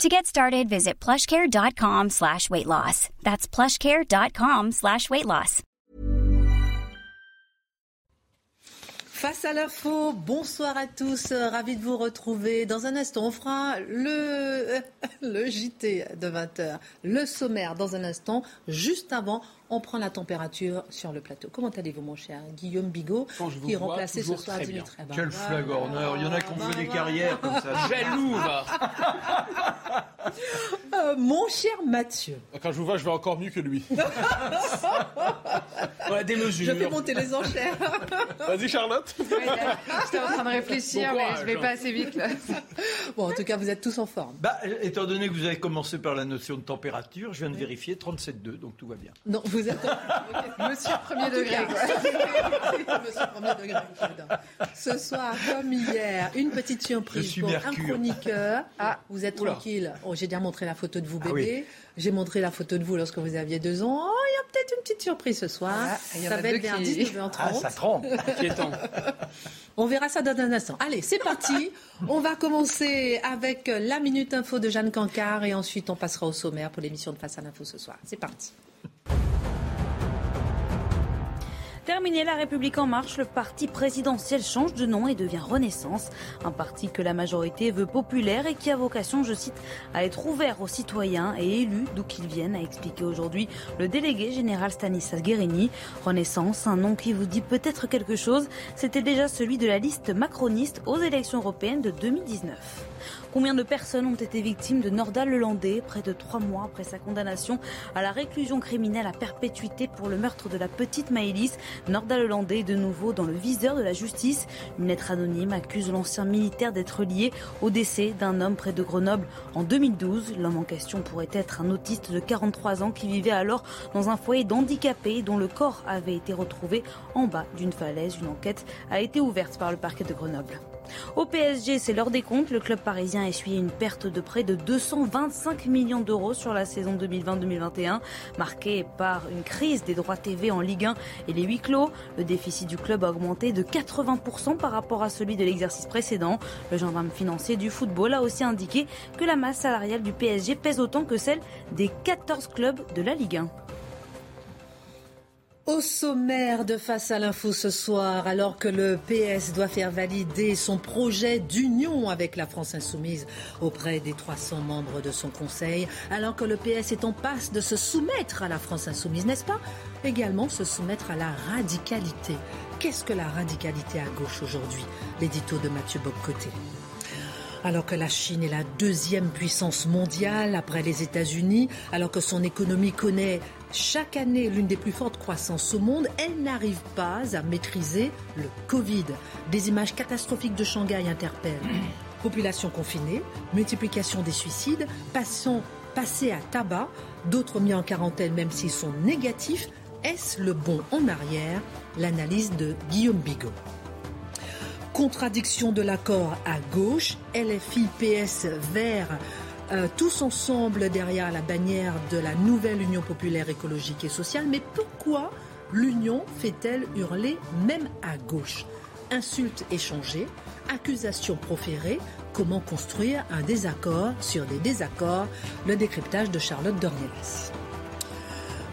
To get started, visit plushcare.com slash weight loss. That's plushcare.com slash weight loss. Face à l'info, bonsoir à tous, ravi de vous retrouver. Dans un instant, on fera le, le JT de 20h, le sommaire dans un instant, juste avant on prend la température sur le plateau. Comment allez-vous, mon cher Guillaume Bigot, qui est remplacé ce soir Dimitri Quel Quel flagorneur Il y en a qui ont fait des carrières comme ça. Jaloux, va euh, Mon cher Mathieu. Quand je vous vois, je vais encore mieux que lui. ouais, des mesures. Je fais monter les enchères. Vas-y, Charlotte. J'étais en train de réfléchir, mais je vais pas assez vite. Là. Bon, en tout cas, vous êtes tous en forme. Bah, étant donné que vous avez commencé par la notion de température, je viens de vérifier 37,2, donc tout va bien. Non, vous Monsieur premier degré. Monsieur premier degré. Ce soir, comme hier, une petite surprise pour un chroniqueur. Ah, vous êtes tranquille. Oh, J'ai déjà montré la photo de vous, ah bébé. J'ai montré la photo de vous lorsque vous aviez deux ans. Oh, il y a peut-être une petite surprise ce soir. Ah, ça va être vers 19h30. Ah, ça trempe. On verra ça dans un instant. Allez, c'est parti. on va commencer avec la Minute Info de Jeanne Cancard et ensuite on passera au sommaire pour l'émission de Face à l'info ce soir. C'est parti. Terminé La République en marche, le parti présidentiel change de nom et devient Renaissance. Un parti que la majorité veut populaire et qui a vocation, je cite, à être ouvert aux citoyens et élus d'où qu'ils viennent, a expliqué aujourd'hui le délégué général Stanislas Guérini. Renaissance, un nom qui vous dit peut-être quelque chose, c'était déjà celui de la liste macroniste aux élections européennes de 2019. Combien de personnes ont été victimes de Nordal Lelandais près de trois mois après sa condamnation à la réclusion criminelle à perpétuité pour le meurtre de la petite Maëlys Nordal Lelandais est de nouveau dans le viseur de la justice. Une lettre anonyme accuse l'ancien militaire d'être lié au décès d'un homme près de Grenoble en 2012. L'homme en question pourrait être un autiste de 43 ans qui vivait alors dans un foyer d'handicapés dont le corps avait été retrouvé en bas d'une falaise. Une enquête a été ouverte par le parquet de Grenoble. Au PSG, c'est l'heure des comptes. Le club parisien a essuyé une perte de près de 225 millions d'euros sur la saison 2020-2021, marquée par une crise des droits TV en Ligue 1 et les huis clos. Le déficit du club a augmenté de 80% par rapport à celui de l'exercice précédent. Le gendarme financier du football a aussi indiqué que la masse salariale du PSG pèse autant que celle des 14 clubs de la Ligue 1. Au sommaire de Face à l'info ce soir, alors que le PS doit faire valider son projet d'union avec la France insoumise auprès des 300 membres de son conseil, alors que le PS est en passe de se soumettre à la France insoumise, n'est-ce pas? Également se soumettre à la radicalité. Qu'est-ce que la radicalité à gauche aujourd'hui? L'édito de Mathieu Bobcoté. Alors que la Chine est la deuxième puissance mondiale après les États-Unis, alors que son économie connaît chaque année l'une des plus fortes croissances au monde, elle n'arrive pas à maîtriser le Covid. Des images catastrophiques de Shanghai interpellent. Population confinée, multiplication des suicides, passant, passés à tabac, d'autres mis en quarantaine même s'ils sont négatifs. Est-ce le bon en arrière? L'analyse de Guillaume Bigot. Contradiction de l'accord à gauche, LFI, PS, Vert, euh, tous ensemble derrière la bannière de la nouvelle Union populaire écologique et sociale. Mais pourquoi l'Union fait-elle hurler même à gauche? Insultes échangées, accusations proférées, comment construire un désaccord sur des désaccords? Le décryptage de Charlotte Dornelas.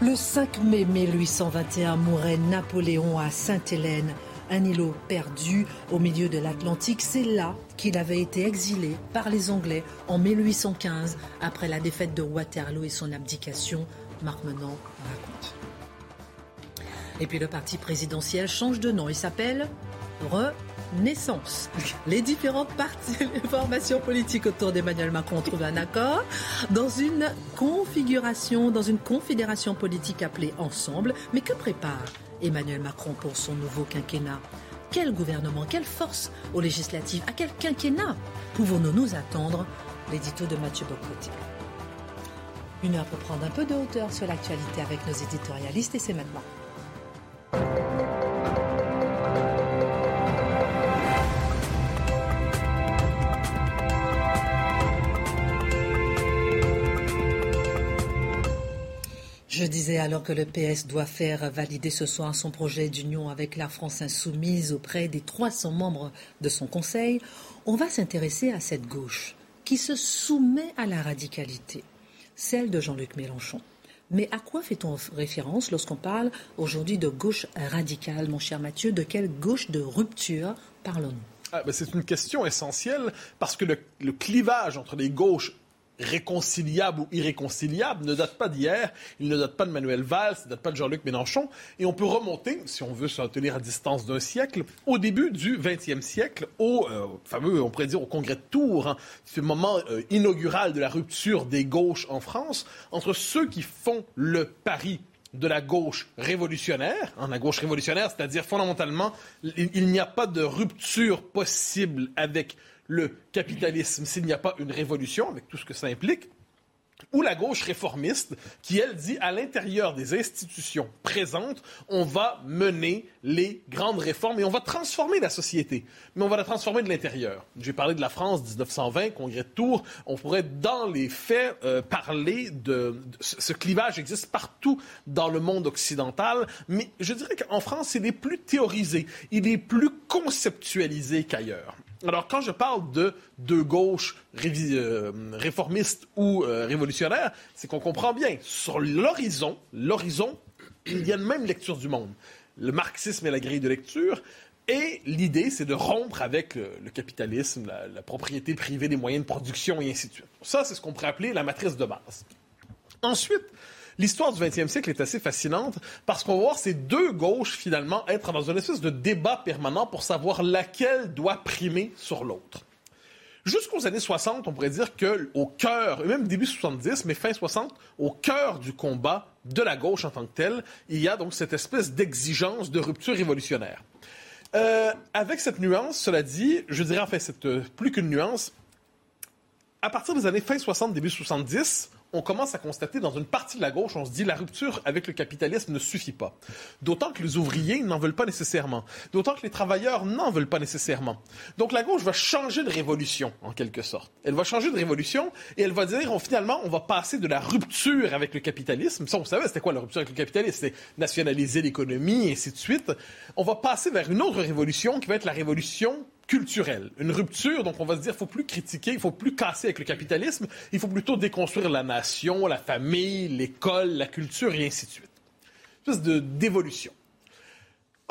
Le 5 mai 1821 mourait Napoléon à Sainte-Hélène un îlot perdu au milieu de l'Atlantique. C'est là qu'il avait été exilé par les Anglais en 1815 après la défaite de Waterloo et son abdication. Marc raconte. Et puis le parti présidentiel change de nom. Il s'appelle Renaissance. Les différentes parties, les formations politiques autour d'Emmanuel Macron trouvent un accord dans une configuration, dans une confédération politique appelée Ensemble. Mais que prépare Emmanuel Macron pour son nouveau quinquennat. Quel gouvernement, quelle force aux législatives À quel quinquennat pouvons-nous nous attendre L'édito de Mathieu Bocoté. Une heure pour prendre un peu de hauteur sur l'actualité avec nos éditorialistes et c'est maintenant. Je disais alors que le PS doit faire valider ce soir son projet d'union avec la France insoumise auprès des 300 membres de son Conseil, on va s'intéresser à cette gauche qui se soumet à la radicalité, celle de Jean-Luc Mélenchon. Mais à quoi fait-on référence lorsqu'on parle aujourd'hui de gauche radicale, mon cher Mathieu? De quelle gauche de rupture parlons-nous? Ah, ben, c'est une question essentielle parce que le, le clivage entre les gauches réconciliable ou irréconciliable ne date pas d'hier, il ne date pas de Manuel Valls, il ne date pas de Jean-Luc Mélenchon, et on peut remonter, si on veut se tenir à distance d'un siècle, au début du 20e siècle, au euh, fameux, on pourrait dire, au congrès de Tours, hein, ce moment euh, inaugural de la rupture des gauches en France, entre ceux qui font le pari de la gauche révolutionnaire, hein, la gauche révolutionnaire, c'est-à-dire fondamentalement, il n'y a pas de rupture possible avec le capitalisme s'il n'y a pas une révolution, avec tout ce que ça implique, ou la gauche réformiste, qui, elle, dit à l'intérieur des institutions présentes, on va mener les grandes réformes et on va transformer la société. Mais on va la transformer de l'intérieur. J'ai parlé de la France 1920, congrès de Tours. On pourrait, dans les faits, euh, parler de, de, Ce clivage existe partout dans le monde occidental, mais je dirais qu'en France, il est plus théorisé, il est plus conceptualisé qu'ailleurs. Alors, quand je parle de de gauche euh, réformiste ou euh, révolutionnaire, c'est qu'on comprend bien. Sur l'horizon, l'horizon, il y a une même lecture du monde. Le marxisme est la grille de lecture. Et l'idée, c'est de rompre avec le, le capitalisme, la, la, propriété privée des moyens de production et ainsi de suite. Ça, c'est ce qu'on pourrait appeler la matrice de base. Ensuite, l'histoire du 20e siècle est assez fascinante parce qu'on va voir ces deux gauches finalement être dans une espèce de débat permanent pour savoir laquelle doit primer sur l'autre. Jusqu'aux années 60, on pourrait dire que au cœur, même début 70, mais fin 60, au cœur du combat de la gauche en tant que telle, il y a donc cette espèce d'exigence de rupture révolutionnaire. Euh, avec cette nuance, cela dit, je dirais en fait, cette, euh, plus qu'une nuance, à partir des années fin 60, début 70, on commence à constater dans une partie de la gauche, on se dit la rupture avec le capitalisme ne suffit pas. D'autant que les ouvriers n'en veulent pas nécessairement. D'autant que les travailleurs n'en veulent pas nécessairement. Donc la gauche va changer de révolution, en quelque sorte. Elle va changer de révolution et elle va dire, on, finalement, on va passer de la rupture avec le capitalisme. Ça, on savait, c'était quoi la rupture avec le capitalisme? C'est nationaliser l'économie et ainsi de suite. On va passer vers une autre révolution qui va être la révolution culturelle, une rupture. Donc, on va se dire, il faut plus critiquer, il faut plus casser avec le capitalisme, il faut plutôt déconstruire la nation, la famille, l'école, la culture et ainsi de suite. Une espèce de d'évolution.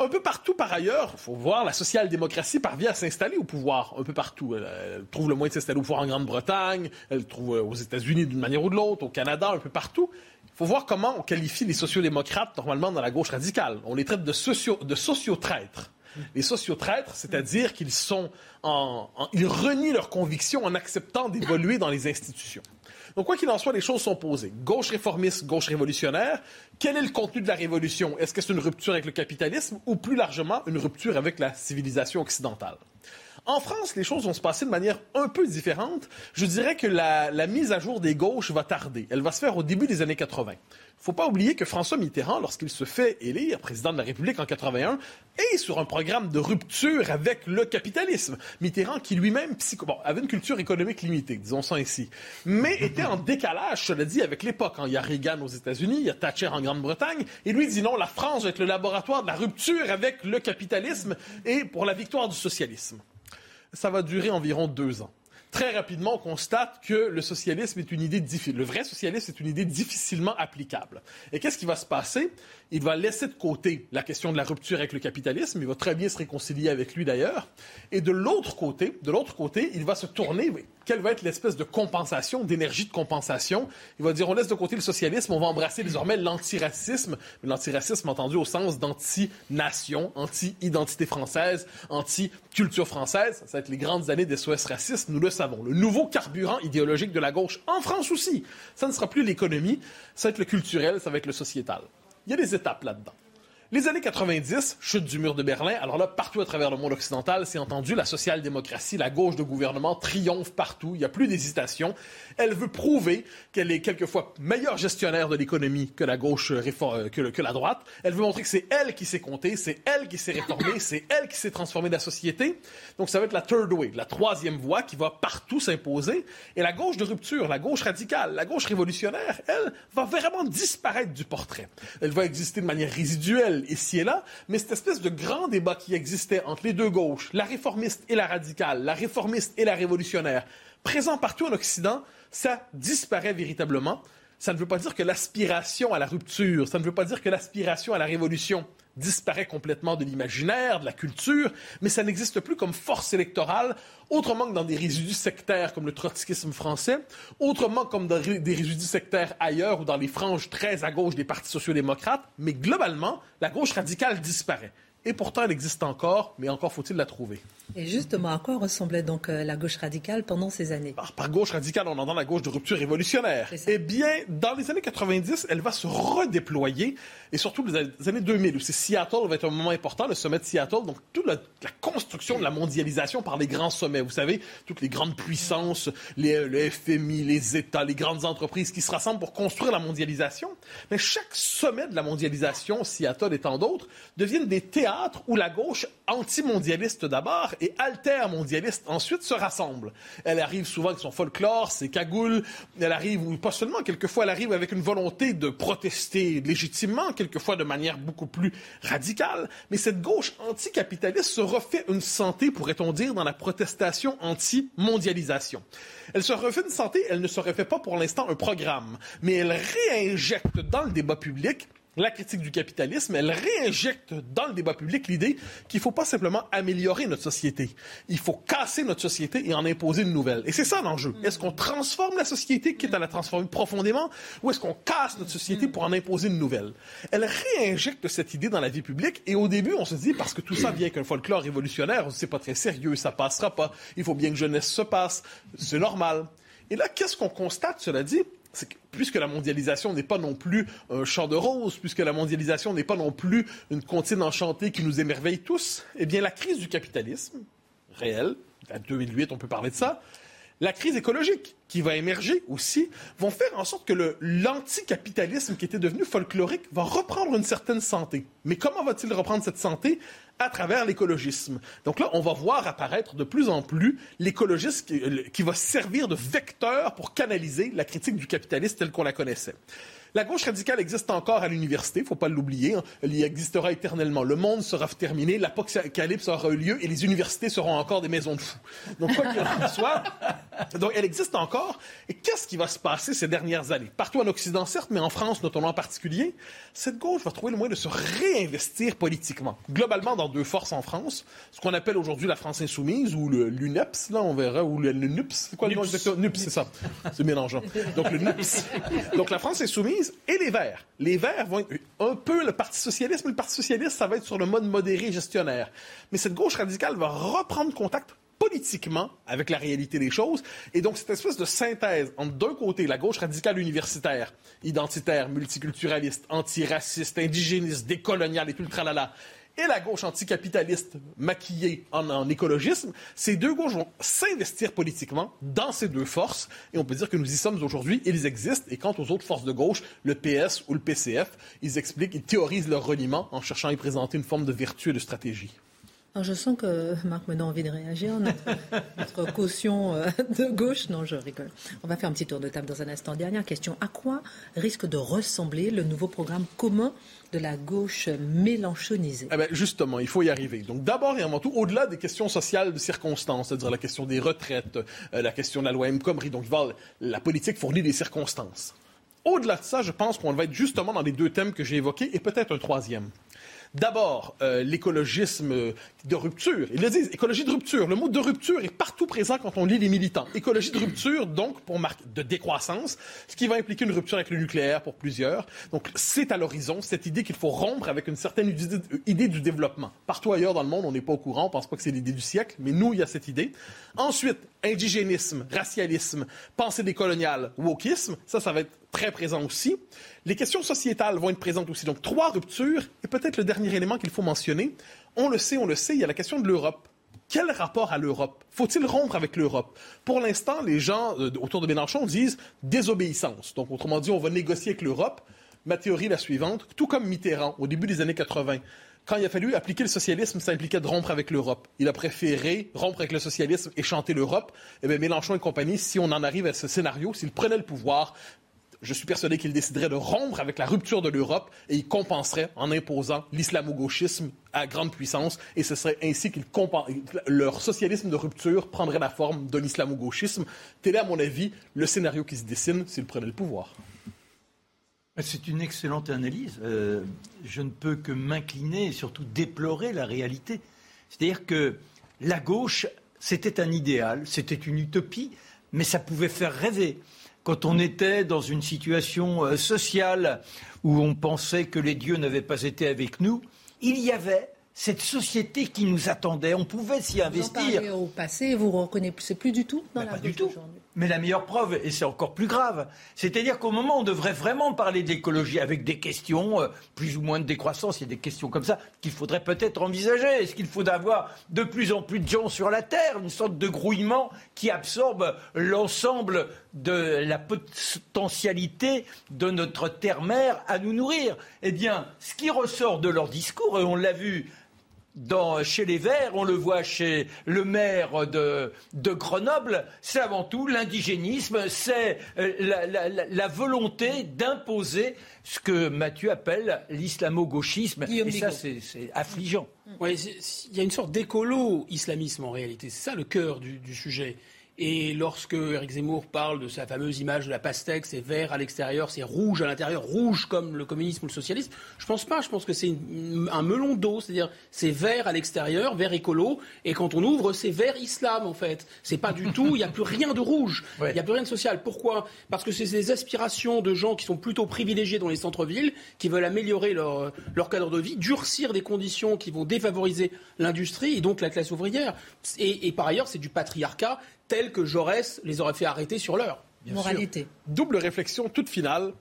Un peu partout, par ailleurs, il faut voir, la social-démocratie parvient à s'installer au pouvoir un peu partout. Elle, trouve le moyen de s'installer au pouvoir en Grande-Bretagne, elle trouve aux États-Unis d'une manière ou de l'autre, au Canada, un peu partout. Il faut voir comment on qualifie les sociodémocrates normalement dans la gauche radicale. On les traite de, socio, de sociotraîtres. Les sociotraîtres, c'est-à-dire qu'ils sont ils renient leurs convictions en acceptant d'évoluer dans les institutions. Donc, quoi qu'il en soit, les choses sont posées. Gauche réformiste, gauche révolutionnaire. Quel est le contenu de la révolution? Est-ce que c'est une rupture avec le capitalisme ou plus largement une rupture avec la civilisation occidentale? En France, les choses vont se passer de manière un peu différente. Je dirais que la, mise à jour des gauches va tarder. Elle va se faire au début des années 80. Il ne faut pas oublier que François Mitterrand, lorsqu'il se fait élire président de la République en 81, est sur un programme de rupture avec le capitalisme. Mitterrand, qui lui-même bon, avait une culture économique limitée, disons ça ainsi, mais était en décalage, cela dit, avec l'époque. Il y a Reagan aux États-Unis, il y a Thatcher en Grande-Bretagne, et lui dit non, la France va être le laboratoire de la rupture avec le capitalisme et pour la victoire du socialisme. Ça va durer environ deux ans très rapidement, on constate que le socialisme est une idée difficile. Le vrai socialisme est une idée difficilement applicable. Et qu'est-ce qui va se passer? Il va laisser de côté la question de la rupture avec le capitalisme. Il va très bien se réconcilier avec lui d'ailleurs. Et de l'autre côté, de l'autre côté, il va se tourner. Quelle va être l'espèce de compensation, d'énergie de compensation? Il va dire, on laisse de côté le socialisme, on va embrasser désormais l'antiracisme. L'antiracisme entendu au sens d'anti-nation, anti-identité française, anti-culture française. Ça va être les grandes années des SOS racisme, nous le savons. Le nouveau carburant idéologique de la gauche, en France aussi. Ça ne sera plus l'économie, ça va être le culturel, ça va être le sociétal. Il y a des étapes là-dedans. Les années 90, chute du mur de Berlin. Alors là, partout à travers le monde occidental, c'est entendu, la social-démocratie, la gauche de gouvernement triomphe partout. Il n'y a plus d'hésitation. Elle veut prouver qu'elle est quelquefois meilleure gestionnaire de l'économie que la gauche euh, euh, que, que, la droite. Elle veut montrer que c'est elle qui s'est compter, c'est elle qui s'est réformée, c'est elle qui s'est transformée la société. Donc ça va être la third way, la troisième voie qui va partout s'imposer. Et la gauche de rupture, la gauche radicale, la gauche révolutionnaire, elle va vraiment disparaître du portrait. Elle va exister de manière résiduelle ici et là, mais cette espèce de grand débat qui existait entre les deux gauches, la réformiste et la radicale, la réformiste et la révolutionnaire, présent partout en Occident, ça disparaît véritablement. Ça ne veut pas dire que l'aspiration à la rupture, ça ne veut pas dire que l'aspiration à la révolution disparaît complètement de l'imaginaire, de la culture, mais ça n'existe plus comme force électorale, autrement que dans des résidus sectaires comme le trotskisme français, autrement comme dans des résidus sectaires ailleurs ou dans les franges très à gauche des partis sociaux-démocrates, mais globalement, la gauche radicale disparaît. Et pourtant, elle existe encore, mais encore faut-il la trouver. Et justement, à quoi ressemblait donc euh, la gauche radicale pendant ces années? Par, gauche radicale, on entend la gauche de rupture révolutionnaire. Eh bien, dans les années 90, elle va se redéployer, et surtout les années 2000, où c'est Seattle va être un moment important, le sommet de Seattle, donc toute la, construction de la mondialisation par les grands sommets. Vous savez, toutes les grandes puissances, les, le FMI, les États, les grandes entreprises qui se rassemblent pour construire la mondialisation. Mais chaque sommet de la mondialisation, Seattle et tant d'autres, deviennent des théâtres où la gauche anti-mondialiste d'abord et alter-mondialiste ensuite se rassemble. Elle arrive souvent avec son folklore, ses cagoules. Elle arrive, ou pas seulement, quelquefois elle arrive avec une volonté de protester légitimement, quelquefois de manière beaucoup plus radicale. Mais cette gauche anticapitaliste se refait une santé, pourrait-on dire, dans la protestation anti-mondialisation. Elle se refait une santé, elle ne se refait pas pour l'instant un programme, mais elle réinjecte dans le débat public la critique du capitalisme, elle réinjecte dans le débat public l'idée qu'il ne faut pas simplement améliorer notre société. Il faut casser notre société et en imposer une nouvelle. Et c'est ça l'enjeu. Est-ce qu'on transforme la société, quitte à la transformer profondément, ou est-ce qu'on casse notre société pour en imposer une nouvelle? Elle réinjecte cette idée dans la vie publique et au début, on se dit, parce que tout ça vient qu'un folklore révolutionnaire, c'est pas très sérieux, ça passera pas, il faut bien que jeunesse se passe, c'est normal. Et là, qu'est-ce qu'on constate, cela dit? Puisque la mondialisation n'est pas non plus un champ de roses, puisque la mondialisation n'est pas non plus une comptine enchantée qui nous émerveille tous, eh bien la crise du capitalisme, réelle, à 2008 on peut parler de ça, la crise écologique qui va émerger aussi, vont faire en sorte que l'anticapitalisme qui était devenu folklorique va reprendre une certaine santé. Mais comment va-t-il reprendre cette santé? À travers l'écologisme. Donc là, on va voir apparaître de plus en plus l'écologisme qui, euh, qui, va servir de vecteur pour canaliser la critique du capitalisme telle qu'on la connaissait. La gauche radicale existe encore à l'université, il faut pas l'oublier. Hein. Elle y existera éternellement. Le monde sera terminé, l'apocalypse aura eu lieu et les universités seront encore des maisons de fous. Donc, quoi qu'il en soit, donc elle existe encore. Et qu'est-ce qui va se passer ces dernières années? Partout en Occident, certes, mais en France, notamment en particulier, cette gauche va trouver le moyen de se réinvestir politiquement. Globalement, dans deux forces en France, ce qu'on appelle aujourd'hui la France insoumise ou le l'UNEPS, là, on verra, ou le, NUPS. C'est quoi le nom NUPS, c'est ça. C'est mélangeant. Donc, le NUPS. Donc, la France insoumise et les Verts. Les Verts vont être un peu le Parti socialiste, mais le Parti socialiste, ça va être sur le mode modéré gestionnaire. Mais cette gauche radicale va reprendre contact politiquement avec la réalité des choses. Et donc, cette espèce de synthèse entre, d'un côté, la gauche radicale universitaire, identitaire, multiculturaliste, antiraciste, indigéniste, décoloniale et tout et la gauche anticapitaliste maquillée en, écologisme, ces deux gauches vont s'investir politiquement dans ces deux forces, et on peut dire que nous y sommes aujourd'hui, ils existent, et quant aux autres forces de gauche, le PS ou le PCF, ils expliquent, ils théorisent leur reniement en cherchant à y présenter une forme de vertu et de stratégie. Je sens que Marc me donne envie de réagir. Notre, caution euh, de gauche, non, je rigole. On va faire un petit tour de table dans un instant. Dernière question. À quoi risque de ressembler le nouveau programme commun de la gauche mélanchonisée? Eh bien, Justement, il faut y arriver. Donc d'abord et avant tout, au-delà des questions sociales de circonstances, c'est-à-dire la question des retraites, euh, la question de la loi M. Comrie, donc la politique fournit des circonstances. Au-delà de ça, je pense qu'on va être justement dans les deux thèmes que j'ai évoqués et peut-être un troisième. D'abord, euh, l'écologisme de rupture. Ils le disent, écologie de rupture. Le mot de rupture est partout présent quand on lit les militants. Écologie de rupture, donc, pour marquer de décroissance, ce qui va impliquer une rupture avec le nucléaire pour plusieurs. Donc, c'est à l'horizon, cette idée qu'il faut rompre avec une certaine idée du développement. Partout ailleurs dans le monde, on n'est pas au courant, on pense pas que c'est l'idée du siècle, mais nous, il y a cette idée. Ensuite, indigénisme, racialisme, pensée décoloniale, wokisme, ça, ça va être très présent aussi. Les questions sociétales vont être présentes aussi. Donc, trois ruptures. Et peut-être le dernier élément qu'il faut mentionner, on le sait, on le sait, il y a la question de l'Europe. Quel rapport à l'Europe? Faut-il rompre avec l'Europe? Pour l'instant, les gens euh, autour de Mélenchon disent désobéissance. Donc, autrement dit, on va négocier avec l'Europe. Ma théorie est la suivante. Tout comme Mitterrand, au début des années 80, quand il a fallu appliquer le socialisme, ça impliquait de rompre avec l'Europe. Il a préféré rompre avec le socialisme et chanter l'Europe. Eh bien, Mélenchon et compagnie, si on en arrive à ce scénario, s'il prenait le pouvoir, je suis persuadé qu'il déciderait de rompre avec la rupture de l'Europe et il compenserait en imposant l'islamo-gauchisme à grande puissance. Et ce serait ainsi qu'il leur socialisme de rupture prendrait la forme de l'islamo-gauchisme. Tel est, à mon avis, le scénario qui se dessine s'il prenait le pouvoir. C'est une excellente analyse. Euh, je ne peux que m'incliner et surtout déplorer la réalité. C'est-à-dire que la gauche, c'était un idéal, c'était une utopie, mais ça pouvait faire rêver quand on était dans une situation euh, sociale où on pensait que les dieux n'avaient pas été avec nous, il y avait cette société qui nous attendait. On pouvait s'y investir. Vous en au passé, vous ne reconnaissez plus du tout dans la pas du tout. Mais la meilleure preuve, et c'est encore plus grave, c'est-à-dire qu'au moment où on devrait vraiment parler de l'écologie avec des questions, euh, plus ou moins de décroissance, il y a des questions comme ça qu'il faudrait peut-être envisager. Est-ce qu'il faut avoir de plus en plus de gens sur la Terre, une sorte de grouillement qui absorbe l'ensemble de la potentialité de notre terre-mère à nous nourrir? Eh bien, ce qui ressort de leur discours, et on l'a vu chez les Verts, on le voit chez le maire de, Grenoble, c'est avant tout l'indigénisme, c'est euh, la, volonté d'imposer ce que Mathieu appelle l'islamo-gauchisme. Et ça, c'est affligeant. il y a une sorte d'écolo-islamisme en réalité. C'est ça le cœur du sujet. Et lorsque Eric Zemmour parle de sa fameuse image de la pastèque, c'est vert à l'extérieur, c'est rouge à l'intérieur, rouge comme le communisme ou le socialisme, je pense pas. Je pense que c'est un melon d'eau, c'est-à-dire c'est vert à l'extérieur, vert écolo, et quand on ouvre, c'est vert islam en fait. C'est pas du tout, il n'y a plus rien de rouge, il n'y a plus rien de social. Pourquoi? Parce que c'est des aspirations de gens qui sont plutôt privilégiés dans les centres-villes, qui veulent améliorer leur, leur cadre de vie, durcir des conditions qui vont défavoriser l'industrie et donc la classe ouvrière. Et, et par ailleurs, c'est du patriarcat tels que Jaurès les aurait fait arrêter sur l'heure. Moralité. Double réflexion toute finale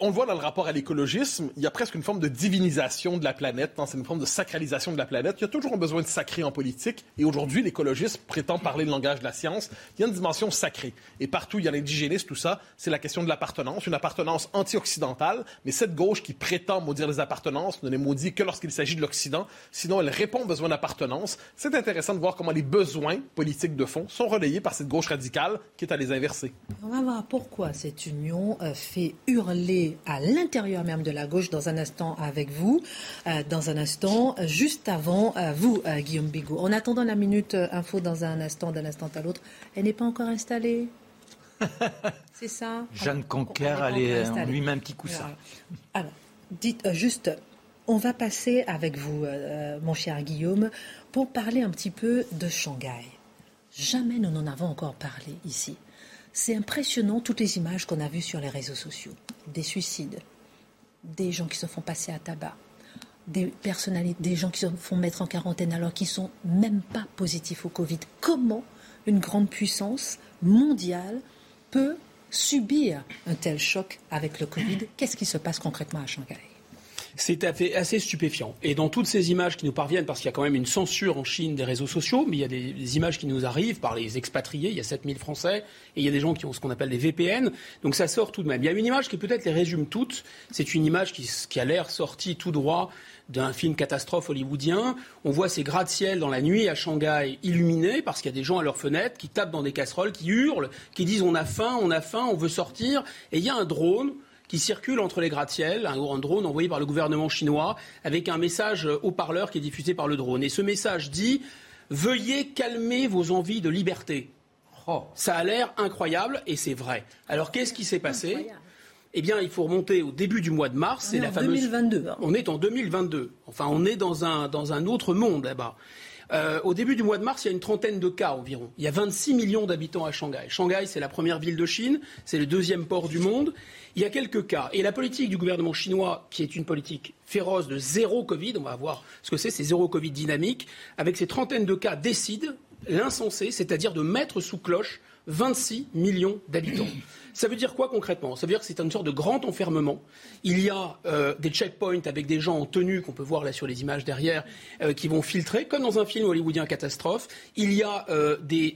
on le voit dans le rapport à l'écologisme, il y a presque une forme de divinisation de la planète, c'est une forme de sacralisation de la planète. Il y a toujours un besoin de sacré en politique, et aujourd'hui, l'écologiste prétend parler le langage de la science. Il y a une dimension sacrée. Et partout, il y a l'indigénisme, tout ça, c'est la question de l'appartenance, une appartenance anti-occidentale, mais cette gauche qui prétend maudire les appartenances ne les maudit que lorsqu'il s'agit de l'Occident, sinon elle répond aux besoins d'appartenance. C'est intéressant de voir comment les besoins politiques de fond sont relayés par cette gauche radicale qui est à les inverser. On va voir pourquoi cette union euh, fait hurler à l'intérieur même de la gauche dans un instant avec vous, euh, dans un instant, juste avant euh, vous, euh, Guillaume Bigot. En attendant la minute info dans un instant, d'un instant à l'autre, elle n'est pas encore installée C'est ça? Jeanne Conquer, elle lui met un petit coussin. Alors, dites juste, on va passer avec vous, mon cher Guillaume, pour parler un petit peu de Shanghai. Jamais nous n'en avons encore parlé ici. C'est impressionnant toutes les images qu'on a vues sur les réseaux sociaux. Des suicides, des gens qui se font passer à tabac, des personnalités, des gens qui se font mettre en quarantaine alors qu'ils sont même pas positifs au Covid. Comment une grande puissance mondiale peut subir un tel choc avec le Covid? Qu'est-ce qui se passe concrètement à Shanghai? C'est assez stupéfiant. Et dans toutes ces images qui nous parviennent, parce qu'il y a quand même une censure en Chine des réseaux sociaux, mais il y a des, images qui nous arrivent par les expatriés, il y a 7000 Français, et il y a des gens qui ont ce qu'on appelle des VPN, donc ça sort tout de même. Il y a une image qui peut-être les résume toutes, c'est une image qui, qui a l'air sortie tout droit d'un film catastrophe hollywoodien. On voit ces gratte-ciel dans la nuit à Shanghai illuminés parce qu'il y a des gens à leurs fenêtres qui tapent dans des casseroles, qui hurlent, qui disent on a faim, on a faim, on veut sortir. Et il y a un drone qui circule entre les gratte-ciels, un, drone envoyé par le gouvernement chinois, avec un message haut-parleur qui est diffusé par le drone. Et ce message dit Veuillez calmer vos envies de liberté. Oh. Ça a l'air incroyable et c'est vrai. Alors qu'est-ce qui s'est passé eh bien, il faut remonter au début du mois de mars. C'est la fameuse. 2022. Hein. On est en 2022. Enfin, on est dans un, dans un autre monde là-bas. Euh, au début du mois de mars, il y a une trentaine de cas environ. Il y a 26 millions d'habitants à Shanghai. Shanghai, c'est la première ville de Chine, c'est le deuxième port du monde. Il y a quelques cas. Et la politique du gouvernement chinois, qui est une politique féroce de zéro Covid, on va voir ce que c'est, c'est zéro Covid dynamique, avec ces trentaines de cas, décide l'insensé, c'est-à-dire de mettre sous cloche 26 millions d'habitants. Ça veut dire quoi concrètement? Ça veut dire que c'est une sorte de grand enfermement. Il y a euh, des checkpoints avec des gens en tenue, qu'on peut voir là sur les images derrière, euh, qui vont filtrer, comme dans un film hollywoodien catastrophe. Il y a euh, des,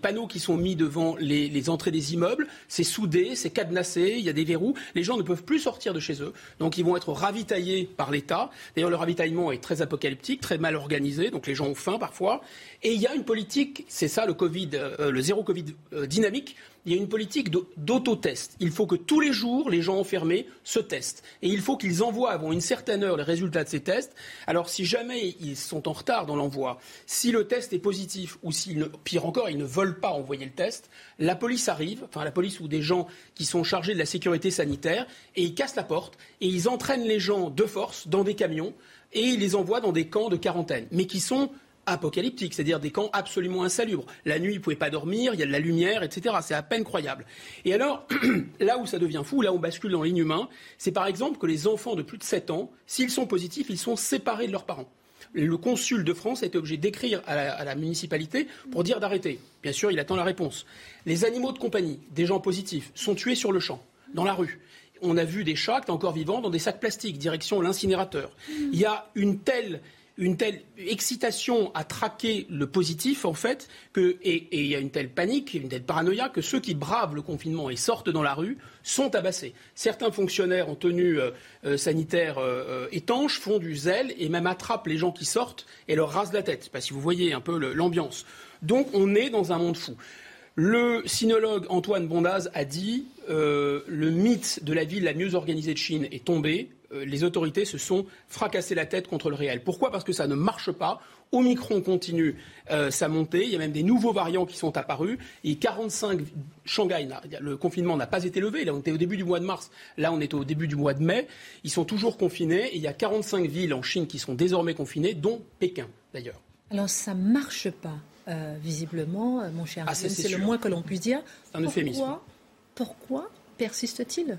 panneaux qui sont mis devant les, les entrées des immeubles. C'est soudé, c'est cadenassé, il y a des verrous. Les gens ne peuvent plus sortir de chez eux. Donc ils vont être ravitaillés par l'État. D'ailleurs, le ravitaillement est très apocalyptique, très mal organisé. Donc les gens ont faim parfois. Et il y a une politique, c'est ça le Covid, le zéro Covid dynamique il y a une politique d'autotest. Il faut que tous les jours, les gens enfermés se testent. Et il faut qu'ils envoient avant une certaine heure les résultats de ces tests. Alors, si jamais ils sont en retard dans l'envoi, si le test est positif ou si, pire encore, ils ne veulent pas envoyer le test, la police arrive, enfin la police ou des gens qui sont chargés de la sécurité sanitaire, et ils cassent la porte et ils entraînent les gens de force dans des camions et ils les envoient dans des camps de quarantaine, mais qui sont apocalyptiques, c'est-à-dire des camps absolument insalubres. La nuit, ils ne pouvaient pas dormir, il y a de la lumière, etc. C'est à peine croyable. Et alors, là où ça devient fou, là où on bascule dans l'inhumain, c'est par exemple que les enfants de plus de 7 ans, s'ils sont positifs, ils sont séparés de leurs parents. Le consul de France a été obligé d'écrire à, à la, municipalité pour dire d'arrêter. Bien sûr, il attend la réponse. Les animaux de compagnie, des gens positifs, sont tués sur le champ, dans la rue on a vu des chats encore vivants dans des sacs plastiques, direction l'incinérateur. Il y a une telle une telle excitation à traquer le positif, en fait, et il y a une telle panique, une telle paranoïa, que ceux qui bravent le confinement et sortent dans la rue sont tabassés. Certains fonctionnaires en tenue euh, euh, sanitaire euh, étanche font du zèle et même attrapent les gens qui sortent et leur rasent la tête. Pas si vous voyez un peu l'ambiance. Donc on est dans un monde fou. Le sinologue Antoine Bondaz a dit le mythe de la ville la mieux organisée de Chine est tombé. Euh, les autorités se sont fracassées la tête contre le réel. Pourquoi? Parce que ça ne marche pas. Omicron continue euh, sa montée. Il y a même des nouveaux variants qui sont apparus. Et 45, Shanghai, le confinement n'a pas été levé. Là, on était au début du mois de mars. Là, on est au début du mois de mai. Ils sont toujours confinés. Et il y a 45 villes en Chine qui sont désormais confinées, dont Pékin, d'ailleurs. Alors, ça ne marche pas, euh, visiblement, mon cher. Ah, c'est le moins que l'on puisse dire. Un euphémisme. Pourquoi persiste-t-il?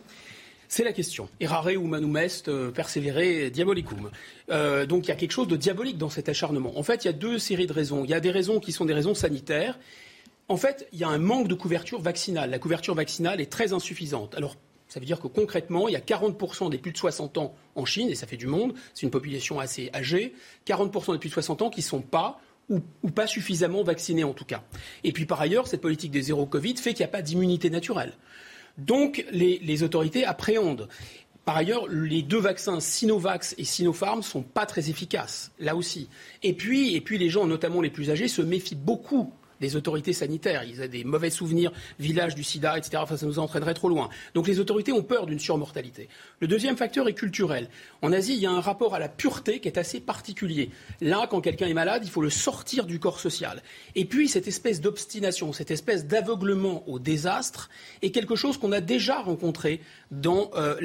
C'est la question. Errare humanum est, euh, persévérer diabolicum. Euh, donc il y a quelque chose de diabolique dans cet acharnement. En fait, il y a deux séries de raisons. Il y a des raisons qui sont des raisons sanitaires. En fait, il y a un manque de couverture vaccinale. La couverture vaccinale est très insuffisante. Alors, ça veut dire que concrètement, il y a 40% des plus de 60 ans en Chine, et ça fait du monde, c'est une population assez âgée, 40% des plus de 60 ans qui ne sont pas ou, ou, pas suffisamment vaccinés en tout cas. Et puis par ailleurs, cette politique des zéro Covid fait qu'il n'y a pas d'immunité naturelle. Donc les, autorités appréhendent. Par ailleurs, les deux vaccins Sinovax et Sinopharm sont pas très efficaces, là aussi. Et puis, et puis les gens, notamment les plus âgés, se méfient beaucoup des autorités sanitaires. Ils ont des mauvais souvenirs, village du sida, etc. Ça nous entraînerait trop loin. Donc les autorités ont peur d'une surmortalité. Le deuxième facteur est culturel. En Asie, il y a un rapport à la pureté qui est assez particulier. Là, quand quelqu'un est malade, il faut le sortir du corps social. Et puis, cette espèce d'obstination, cette espèce d'aveuglement au désastre est quelque chose qu'on a déjà rencontré dans euh,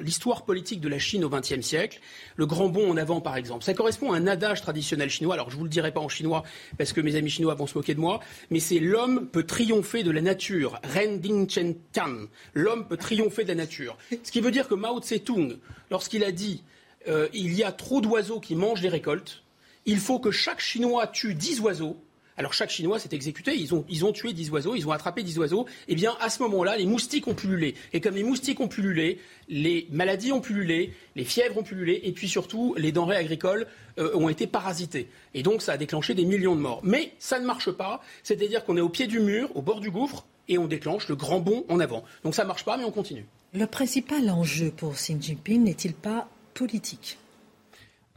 l'histoire politique de la Chine au XXe siècle. Le grand bond en avant, par exemple. Ça correspond à un adage traditionnel chinois. Alors, je ne vous le dirai pas en chinois parce que mes amis chinois vont se moquer de moi, mais c'est l'homme peut triompher de la nature. Ren Ding Chen Tan. L'homme peut triompher de la nature. Ce qui veut dire que Mao Tse-tung, lorsqu'il a dit euh, il y a trop d'oiseaux qui mangent les récoltes, il faut que chaque Chinois tue 10 oiseaux alors chaque Chinois s'est exécuté, ils ont, tué 10 oiseaux, ils ont attrapé 10 oiseaux. Et eh bien à ce moment-là, les moustiques ont pullulé. Et comme les moustiques ont pullulé, les maladies ont pullulé, les fièvres ont pullulé, et puis surtout les denrées agricoles euh, ont été parasitées. Et donc ça a déclenché des millions de morts. Mais ça ne marche pas, c'est-à-dire qu'on est au pied du mur, au bord du gouffre, et on déclenche le grand bond en avant. Donc ça ne marche pas, mais on continue. Le principal enjeu pour Xi Jinping n'est-il pas politique?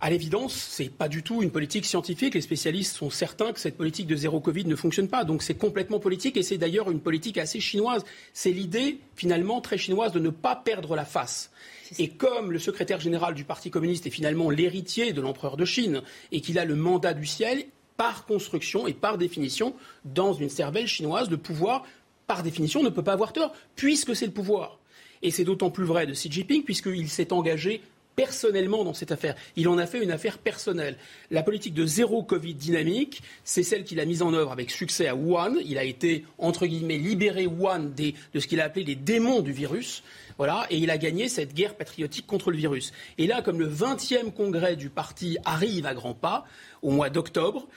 À l'évidence, ce n'est pas du tout une politique scientifique. Les spécialistes sont certains que cette politique de zéro Covid ne fonctionne pas. Donc c'est complètement politique et c'est d'ailleurs une politique assez chinoise. C'est l'idée, finalement, très chinoise de ne pas perdre la face. Et comme le secrétaire général du Parti communiste est finalement l'héritier de l'empereur de Chine et qu'il a le mandat du ciel, par construction et par définition, dans une cervelle chinoise, le pouvoir, par définition, ne peut pas avoir tort, puisque c'est le pouvoir. Et c'est d'autant plus vrai de Xi Jinping, puisqu'il s'est engagé personnellement dans cette affaire. Il en a fait une affaire personnelle. La politique de zéro Covid dynamique, c'est celle qu'il a mise en œuvre avec succès à Wuhan. Il a été, entre guillemets, libéré Wuhan de ce qu'il a appelé les démons du virus. Voilà, et il a gagné cette guerre patriotique contre le virus. Et là, comme le 20e congrès du parti arrive à grands pas, au mois d'octobre,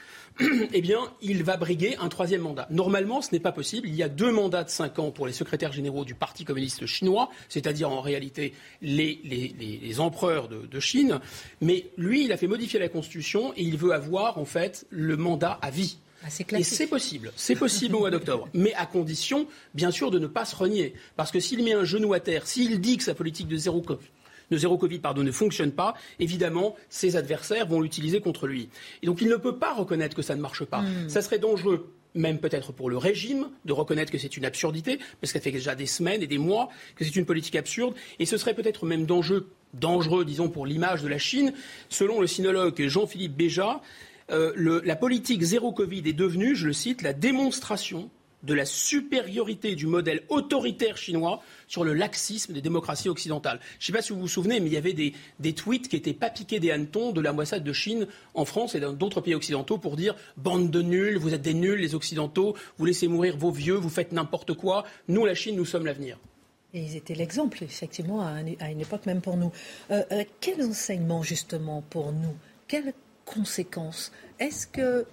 eh bien, il va briguer un troisième mandat. Normalement, ce n'est pas possible. Il y a deux mandats de cinq ans pour les secrétaires généraux du Parti communiste chinois, c'est-à-dire en réalité les, empereurs de, de, Chine. Mais lui, il a fait modifier la Constitution et il veut avoir, en fait, le mandat à vie. Ah, et c'est possible, c'est possible au mois d'octobre, mais à condition, bien sûr, de ne pas se renier. Parce que s'il met un genou à terre, s'il dit que sa politique de zéro de zéro Covid pardon, ne fonctionne pas, évidemment, ses adversaires vont l'utiliser contre lui. Et donc il ne peut pas reconnaître que ça ne marche pas. Hmm. Ça serait dangereux même peut-être pour le régime, de reconnaître que c'est une absurdité, parce que ça fait déjà des semaines et des mois que c'est une politique absurde, et ce serait peut-être même dangereux, dangereux, disons, pour l'image de la Chine. Selon le sinologue Jean-Philippe Béja, euh, la politique zéro Covid est devenue, je le cite, la démonstration de la supériorité du modèle autoritaire chinois sur le laxisme des démocraties occidentales. Je ne sais pas si vous vous souvenez, mais il y avait des, tweets qui n'étaient pas piqués des hannetons de l'ambassade de Chine en France et dans d'autres pays occidentaux pour dire bande de nuls, vous êtes des nuls, les Occidentaux, vous laissez mourir vos vieux, vous faites n'importe quoi. Nous, la Chine, nous sommes l'avenir. Et ils étaient l'exemple, effectivement, à, une époque même pour nous. Euh, euh, quel enseignement, justement, pour nous? Quelles conséquences? Est-ce que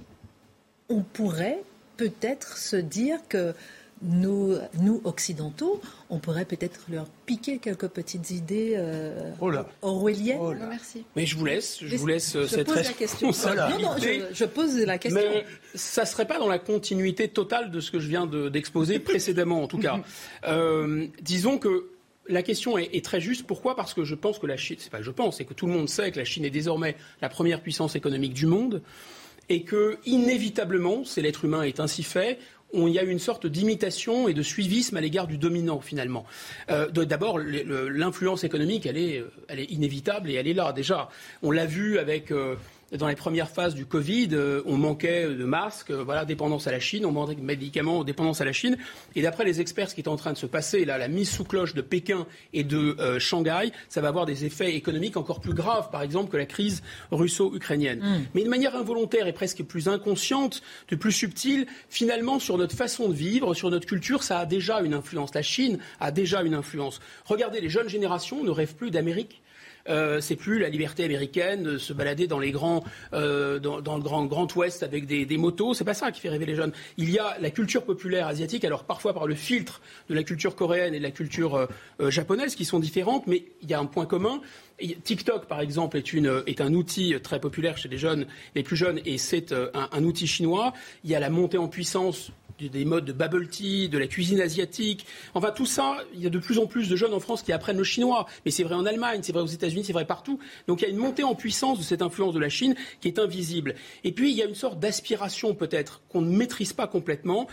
on pourrait peut-être se dire que nous, nous, occidentaux, on pourrait peut-être leur piquer quelques petites idées euh, oh orwelliennes. Oh Merci. Mais je vous laisse, je vous laisse euh, cette responsabilité. Non, non, je, pose la question. Mais ça ne serait pas dans la continuité totale de ce que je viens d'exposer précédemment, en tout cas. Euh, disons que la question est, est, très juste. Pourquoi? Parce que je pense que la Chine, c'est pas que je pense, c'est que tout le monde sait que la Chine est désormais la première puissance économique du monde et que inévitablement, c'est l'être humain est ainsi fait, il y a une sorte d'imitation et de suivisme à l'égard du dominant finalement. Euh, D'abord, l'influence économique, elle est, elle est, inévitable et elle est là déjà. On l'a vu avec euh, dans les premières phases du Covid, euh, on manquait de masques, euh, voilà, dépendance à la Chine, on manquait de médicaments, dépendance à la Chine. Et d'après les experts, ce qui est en train de se passer, là, la mise sous cloche de Pékin et de euh, Shanghai, ça va avoir des effets économiques encore plus graves, par exemple, que la crise russo-ukrainienne. Mm. Mais de manière involontaire et presque plus inconsciente, de plus subtile, finalement, sur notre façon de vivre, sur notre culture, ça a déjà une influence. La Chine a déjà une influence. Regardez, les jeunes générations ne rêvent plus d'Amérique euh, c'est plus la liberté américaine de se balader dans les grands, euh, dans, le grand, grand Ouest avec des, des motos. C'est pas ça qui fait rêver les jeunes. Il y a la culture populaire asiatique, alors parfois par le filtre de la culture coréenne et de la culture euh, japonaise qui sont différentes, mais il y a un point commun. TikTok, par exemple, est, une, est, un outil très populaire chez les jeunes, les plus jeunes, et c'est un, outil chinois. Il y a la montée en puissance des modes de bubble tea, de la cuisine asiatique. Enfin, tout ça, il y a de plus en plus de jeunes en France qui apprennent le chinois. Mais c'est vrai en Allemagne, c'est vrai aux États-Unis, c'est vrai partout. Donc il y a une montée en puissance de cette influence de la Chine qui est invisible. Et puis, il y a une sorte d'aspiration peut-être qu'on ne maîtrise pas complètement.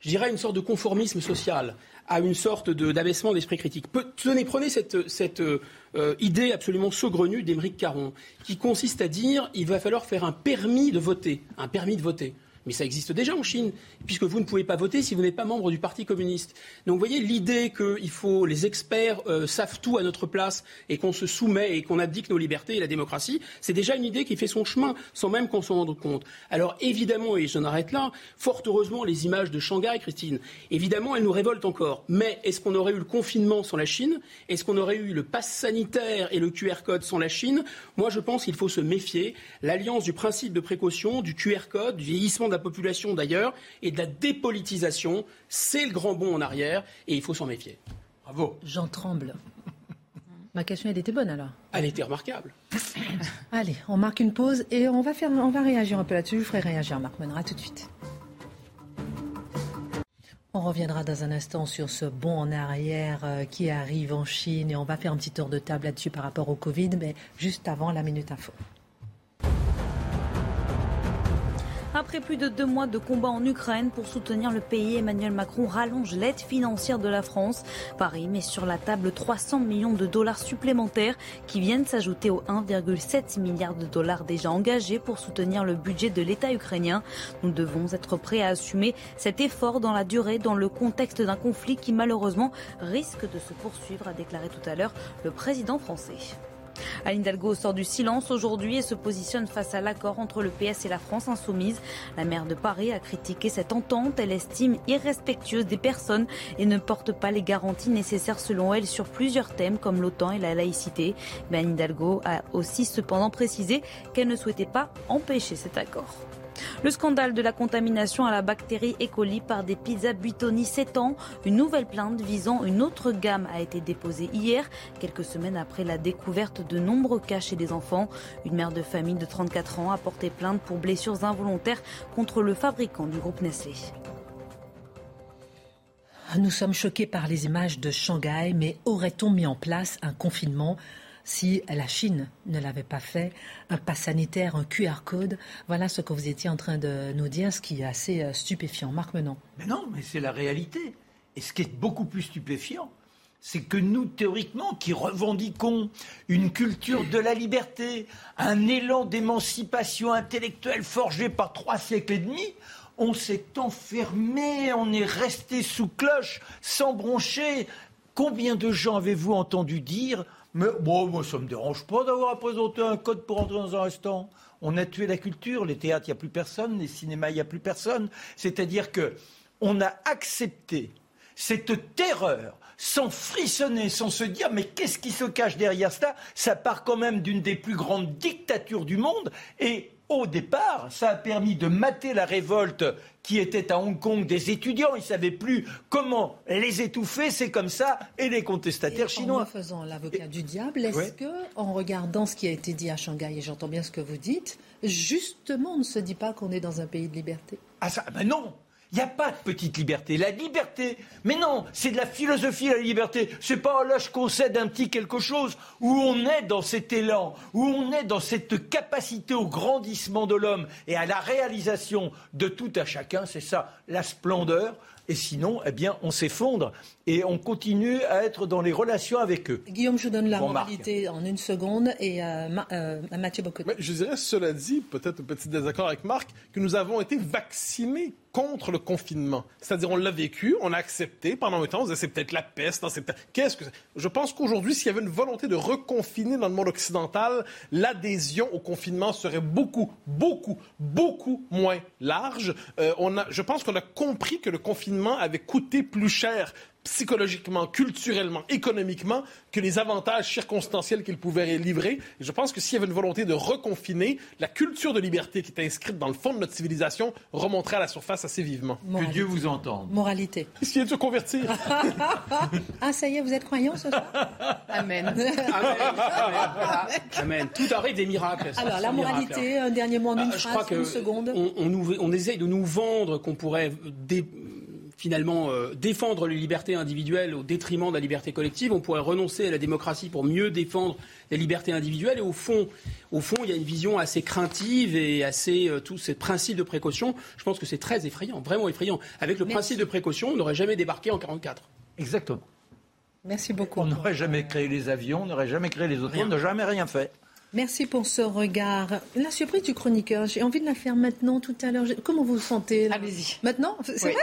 Je dirais une sorte de conformisme social à une sorte d'abaissement d'esprit critique. Prenez cette, cette euh, idée absolument saugrenue d'Émeric Caron, qui consiste à dire il va falloir faire un permis de voter, un permis de voter. Mais ça existe déjà en Chine, puisque vous ne pouvez pas voter si vous n'êtes pas membre du Parti communiste. Donc vous voyez, l'idée que faut, les experts euh, savent tout à notre place et qu'on se soumet et qu'on abdique nos libertés et la démocratie, c'est déjà une idée qui fait son chemin sans même qu'on s'en rende compte. Alors évidemment, et j'en arrête là, fort heureusement, les images de Shanghai, Christine, évidemment, elles nous révoltent encore. Mais est-ce qu'on aurait eu le confinement sans la Chine? Est-ce qu'on aurait eu le pass sanitaire et le QR code sans la Chine? Moi, je pense qu'il faut se méfier. L'alliance du principe de précaution, du QR code, du vieillissement de la population d'ailleurs, et de la dépolitisation. C'est le grand bond en arrière et il faut s'en méfier. Bravo. J'en tremble. Ma question, elle était bonne alors Elle était remarquable. Allez, on marque une pause et on va, faire, on va réagir un peu là-dessus. Je ferai réagir Marc Menera tout de suite. On reviendra dans un instant sur ce bond en arrière euh, qui arrive en Chine et on va faire un petit tour de table là-dessus par rapport au Covid, mais juste avant la Minute Info. Après plus de deux mois de combat en Ukraine pour soutenir le pays, Emmanuel Macron rallonge l'aide financière de la France. Paris met sur la table 300 millions de dollars supplémentaires qui viennent s'ajouter aux 1,7 milliard de dollars déjà engagés pour soutenir le budget de l'État ukrainien. Nous devons être prêts à assumer cet effort dans la durée, dans le contexte d'un conflit qui malheureusement risque de se poursuivre, a déclaré tout à l'heure le président français. Anne Hidalgo sort du silence aujourd'hui et se positionne face à l'accord entre le PS et la France insoumise. La maire de Paris a critiqué cette entente. Elle estime irrespectueuse des personnes et ne porte pas les garanties nécessaires selon elle sur plusieurs thèmes comme l'OTAN et la laïcité. Mais Anne Hidalgo a aussi cependant précisé qu'elle ne souhaitait pas empêcher cet accord. Le scandale de la contamination à la bactérie E. coli par des pizzas Buitoni s'étend. Une nouvelle plainte visant une autre gamme a été déposée hier, quelques semaines après la découverte de nombreux cas chez des enfants. Une mère de famille de 34 ans a porté plainte pour blessures involontaires contre le fabricant du groupe Nestlé. Nous sommes choqués par les images de Shanghai, mais aurait-on mis en place un confinement? Si la Chine ne l'avait pas fait, un pass sanitaire, un QR code. Voilà ce que vous étiez en train de nous dire, ce qui est assez euh, stupéfiant. Marc Menon. Mais non, mais c'est la réalité. Et ce qui est beaucoup plus stupéfiant, c'est que nous, théoriquement, qui revendiquons une culture de la liberté, un élan d'émancipation intellectuelle forgé par trois siècles et demi, on s'est enfermé, on est resté sous cloche, sans broncher. Combien de gens avez-vous entendu dire mais bon, moi, ça ne me dérange pas d'avoir à présenter un code pour entrer dans un restaurant. On a tué la culture, les théâtres, il n'y a plus personne, les cinémas, il n'y a plus personne. C'est-à-dire que on a accepté cette terreur sans frissonner, sans se dire mais qu'est-ce qui se cache derrière ça? Ça part quand même d'une des plus grandes dictatures du monde et au départ, ça a permis de mater la révolte qui était à Hong Kong des étudiants. Ils ne savaient plus comment les étouffer, c'est comme ça, et les contestataires chinois. En faisant l'avocat du diable, est-ce que, en regardant ce qui a été dit à Shanghai, et j'entends bien ce que vous dites, justement, on ne se dit pas qu'on est dans un pays de liberté? Ah ça, ben non il n'y a pas de petite liberté. La liberté, mais non, c'est de la philosophie, la liberté. C'est pas là je concède un petit quelque chose où on est dans cet élan, où on est dans cette capacité au grandissement de l'homme et à la réalisation de tout à chacun. C'est ça, la splendeur. Et sinon, eh bien, on s'effondre et on continue à être dans les relations avec eux. Guillaume, je vous donne la moralité en une seconde et euh, euh, à Mathieu Bocoté. Je dirais, cela dit, peut-être un petit désaccord avec Marc, que nous avons été vaccinés contre le confinement. C'est-à-dire, on l'a vécu, on a accepté pendant un temps, on disait c'est peut-être la peste, qu'est-ce que Je pense qu'aujourd'hui, s'il y avait une volonté de reconfiner dans le monde occidental, l'adhésion au confinement serait beaucoup, beaucoup, beaucoup moins large. Euh, on a, je pense qu'on a compris que le confinement avait coûté plus cher psychologiquement, culturellement, économiquement, que les avantages circonstanciels qu'il pouvait livrer. Et je pense que s'il y avait une volonté de reconfiner, la culture de liberté qui est inscrite dans le fond de notre civilisation remonterait à la surface assez vivement. Que Dieu vous entende. Moralité. Essayez de se convertir? ah, ça y est, vous êtes croyant ce soir? Amen. Amen. Amen. Tout arrive des miracles. Alors, la moralité, un dernier mot en une phrase, une seconde. On, on, on, essaye de nous vendre qu'on pourrait dé finalement euh, défendre les libertés individuelles au détriment de la liberté collective. On pourrait renoncer à la démocratie pour mieux défendre les libertés individuelles. Et au fond, au fond, il y a une vision assez craintive et assez euh, tout ce principe de précaution. Je pense que c'est très effrayant, vraiment effrayant. Avec le principe de précaution, on n'aurait jamais débarqué en 44. Exactement. Merci beaucoup. On n'aurait jamais créé les avions, on n'aurait jamais créé les autres, on n'a jamais rien fait. Merci pour ce regard. La surprise du chroniqueur, j'ai envie de la faire maintenant, tout à l'heure. Comment vous vous sentez Allez-y. Maintenant? C'est vrai?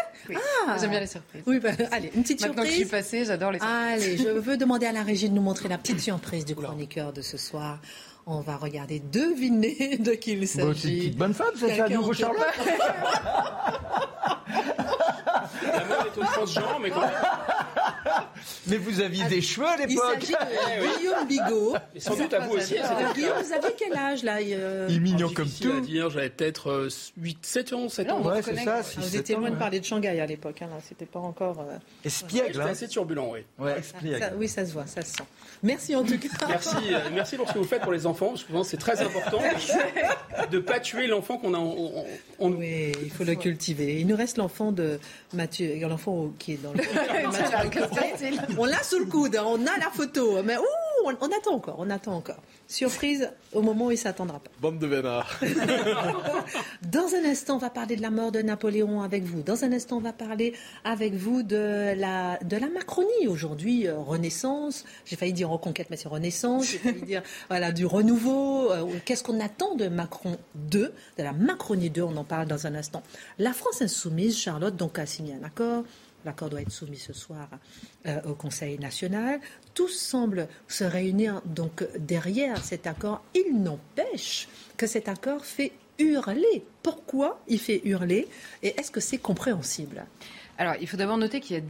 Ah J'aime bien les surprises. Oui, bah, allez, une petite maintenant surprise. que je suis passée, j'adore les surprises. Allez, je veux demander à la régie de nous montrer la petite surprise du chroniqueur de ce soir. On va regarder, deviner de qui il s'agit. c'est une petite bonne femme, c'est ça, nouveau Charlotte La meuf est au transgenre, mais quand même. Mais vous aviez des cheveux à Il l'époque s'agit de Guillaume Bigot. Et sans doute à vous aussi. Euh, Guillaume, vous aviez quel âge là euh, Il est mignon comme Difficile à tout. dire, j'avais peut-être 8, 7 ans, 7 ans. Ouais, c'est ça. ah, Vous étiez loin de parler de Shanghai à l'époque, hein, c'était pas encore. euh, Espiègle, C'était hein assez turbulent, oui. Ouais, ça- espiègle. oui, ça se voit, ça se sent. Merci en tout cas. Merci, euh, merci pour ce que vous faites pour les enfants. Je pense que c'est très important de ne pas tuer l'enfant qu'on a. Oui, il faut le cultiver. Il nous reste l'enfant de Mathieu, l'enfant qui est dans le. On l'a sous le coude, hein, on a la photo, mais ouh, on, on attend encore, on attend encore. Surprise au moment où il s'attendra pas. Bande de vénards. Dans un instant, on va parler de la mort de Napoléon avec vous. Dans un instant, on va parler avec vous de la, de la Macronie. Aujourd'hui, euh, Renaissance. J'ai failli dire reconquête, mais c'est Renaissance. J'ai failli dire voilà, du renouveau. Euh, Qu'est-ce qu'on attend de Macron 2, de la Macronie 2 On en parle dans un instant. La France insoumise, Charlotte, donc a signé un accord l'accord doit être soumis ce soir euh, au Conseil national. Tous semblent se réunir donc derrière cet accord. Il n'empêche que cet accord fait hurler. Pourquoi il fait hurler? Et est-ce que c'est compréhensible? Alors, il faut d'abord noter qu'il y a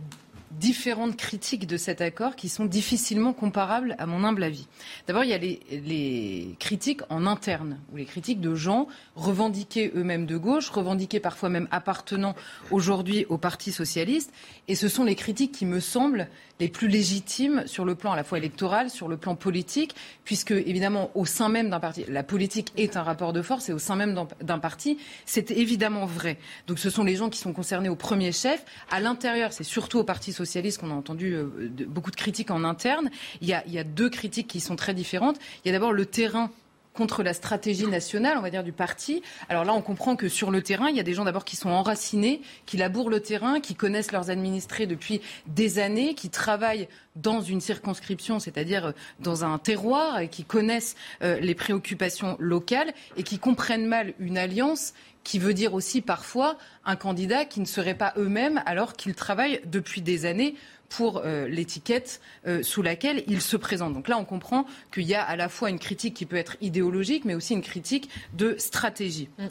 différentes critiques de cet accord qui sont difficilement comparables à mon humble avis. D'abord, il y a les, critiques en interne, ou les critiques de gens revendiqués eux-mêmes de gauche, revendiqués parfois même appartenant aujourd'hui au Parti socialiste. Et ce sont les critiques qui me semblent les plus légitimes sur le plan à la fois électoral, sur le plan politique, puisque évidemment au sein même d'un parti, la politique est un rapport de force et au sein même d'un parti, c'est évidemment vrai. Donc ce sont les gens qui sont concernés au premier chef. À l'intérieur, c'est surtout au Parti socialiste qu'on a entendu euh, beaucoup de critiques en interne. Il y a deux critiques qui sont très différentes. Il y a d'abord le terrain contre la stratégie nationale, on va dire, du parti. Alors là, on comprend que sur le terrain, il y a des gens d'abord qui sont enracinés, qui labourent le terrain, qui connaissent leurs administrés depuis des années, qui travaillent dans une circonscription, c'est-à-dire euh, dans un terroir, et qui connaissent euh, les préoccupations locales et qui comprennent mal une alliance qui veut dire aussi parfois un candidat qui ne serait pas eux-mêmes alors qu'ils travaillent depuis des années pour euh, l'étiquette euh, sous laquelle il se présente. Donc là, on comprend qu'il y a à la fois une critique qui peut être idéologique, mais aussi une critique de stratégie. Mm.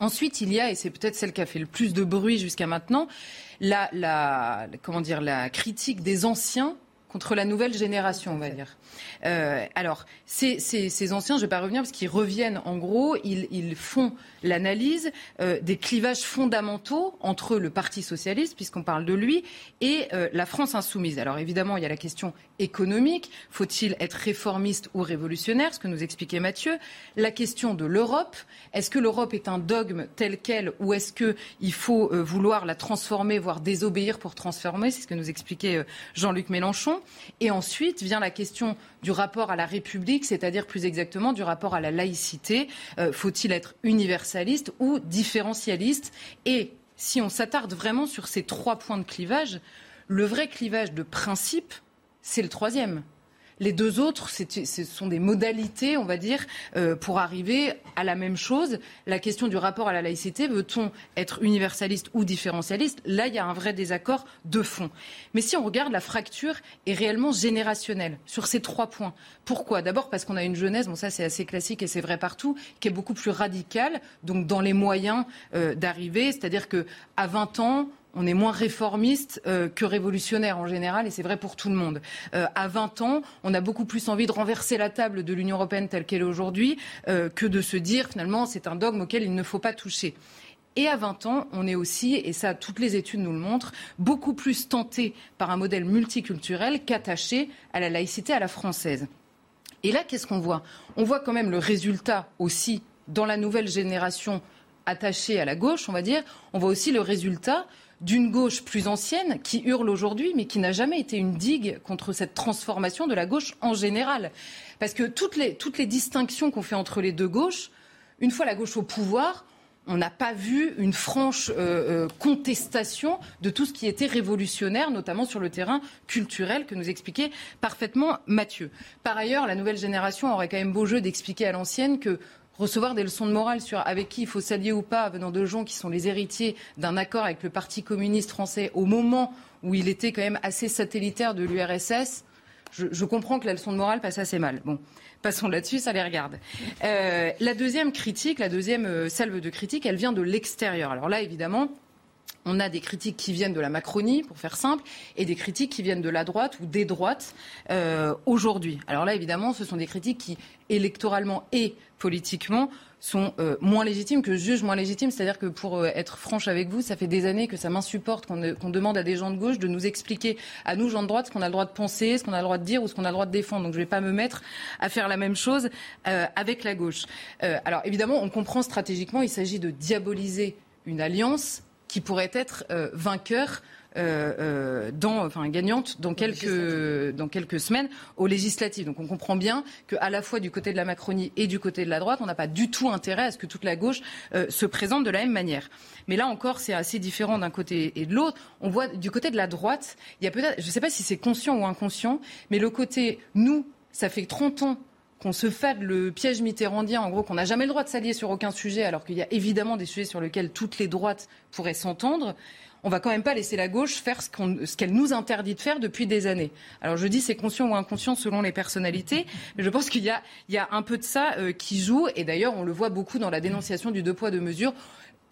Ensuite, il y a, et c'est peut-être celle qui a fait le plus de bruit jusqu'à maintenant, la, comment dire, la critique des anciens contre la nouvelle génération, on va dire. Euh, alors, ces, anciens, je ne vais pas revenir parce qu'ils reviennent en gros, ils, font l'analyse euh, des clivages fondamentaux entre le Parti socialiste, puisqu'on parle de lui, et euh, la France insoumise. Alors évidemment, il y a la question économique, faut-il être réformiste ou révolutionnaire, ce que nous expliquait Mathieu, la question de l'Europe, est-ce que l'Europe est un dogme tel quel ou est-ce qu'il faut vouloir la transformer, voire désobéir pour transformer, c'est ce que nous expliquait Jean-Luc Mélenchon. Et ensuite vient la question du rapport à la République, c'est-à-dire plus exactement du rapport à la laïcité. Euh, faut-il être universaliste ou différentialiste? Et si on s'attarde vraiment sur ces trois points de clivage, le vrai clivage de principe, c'est le troisième. Les deux autres, ce sont des modalités, on va dire, euh, pour arriver à la même chose. La question du rapport à la laïcité, veut-on être universaliste ou différentialiste? Là, il y a un vrai désaccord de fond. Mais si on regarde, la fracture est réellement générationnelle sur ces trois points. Pourquoi? D'abord parce qu'on a une jeunesse, bon ça c'est assez classique et c'est vrai partout, qui est beaucoup plus radicale, donc dans les moyens euh, d'arriver. C'est-à-dire qu'à 20 ans, on est moins réformiste euh, que révolutionnaire en général, et c'est vrai pour tout le monde. Euh, à 20 ans, on a beaucoup plus envie de renverser la table de l'Union européenne telle qu'elle est aujourd'hui euh, que de se dire finalement c'est un dogme auquel il ne faut pas toucher. Et à 20 ans, on est aussi, et ça toutes les études nous le montrent, beaucoup plus tenté par un modèle multiculturel qu'attaché à la laïcité à la française. Et là, qu'est-ce qu'on voit? On voit quand même le résultat aussi dans la nouvelle génération attachée à la gauche, on va dire, on voit aussi le résultat d'une gauche plus ancienne qui hurle aujourd'hui, mais qui n'a jamais été une digue contre cette transformation de la gauche en général. Parce que toutes les, toutes les distinctions qu'on fait entre les deux gauches, une fois la gauche au pouvoir, on n'a pas vu une franche euh, euh, contestation de tout ce qui était révolutionnaire, notamment sur le terrain culturel que nous expliquait parfaitement Mathieu. Par ailleurs, la nouvelle génération aurait quand même beau jeu d'expliquer à l'ancienne que recevoir des leçons de morale sur avec qui il faut s'allier ou pas venant de gens qui sont les héritiers d'un accord avec le Parti communiste français au moment où il était quand même assez satellitaire de l'URSS, je, comprends que la leçon de morale passe assez mal. Bon, passons là-dessus, ça les regarde. Euh, la deuxième critique, la deuxième euh, salve de critique, elle vient de l'extérieur. Alors là, évidemment, on a des critiques qui viennent de la Macronie, pour faire simple, et des critiques qui viennent de la droite ou des droites euh, aujourd'hui. Alors là, évidemment, ce sont des critiques qui, électoralement et politiquement, sont euh, moins légitimes, que je juge moins légitimes. C'est-à-dire que pour euh, être franche avec vous, ça fait des années que ça m'insupporte qu'on demande à des gens de gauche de nous expliquer, à nous, gens de droite, ce qu'on a le droit de penser, ce qu'on a le droit de dire ou ce qu'on a le droit de défendre. Donc je ne vais pas me mettre à faire la même chose avec la gauche. alors évidemment, on comprend stratégiquement, il s'agit de diaboliser une alliance qui pourrait être euh, vainqueur. Euh, euh, dans, enfin gagnante dans quelques, dans quelques semaines aux législatives. Donc on comprend bien qu'à la fois du côté de la Macronie et du côté de la droite, on n'a pas du tout intérêt à ce que toute la gauche se présente de la même manière. Mais là encore, c'est assez différent d'un côté et de l'autre. On voit du côté de la droite, il y a peut-être, je ne sais pas si c'est conscient ou inconscient, mais le côté nous, ça fait 30 ans qu'on se fade le piège mitterrandien, en gros, qu'on n'a jamais le droit de s'allier sur aucun sujet, alors qu'il y a évidemment des sujets sur lesquels toutes les droites pourraient s'entendre. on va quand même pas laisser la gauche faire ce qu'elle nous interdit de faire depuis des années. Alors je dis c'est conscient ou inconscient selon les personnalités, mais je pense qu'il y a, un peu de ça euh, qui joue. Et d'ailleurs, on le voit beaucoup dans la dénonciation du deux poids deux mesures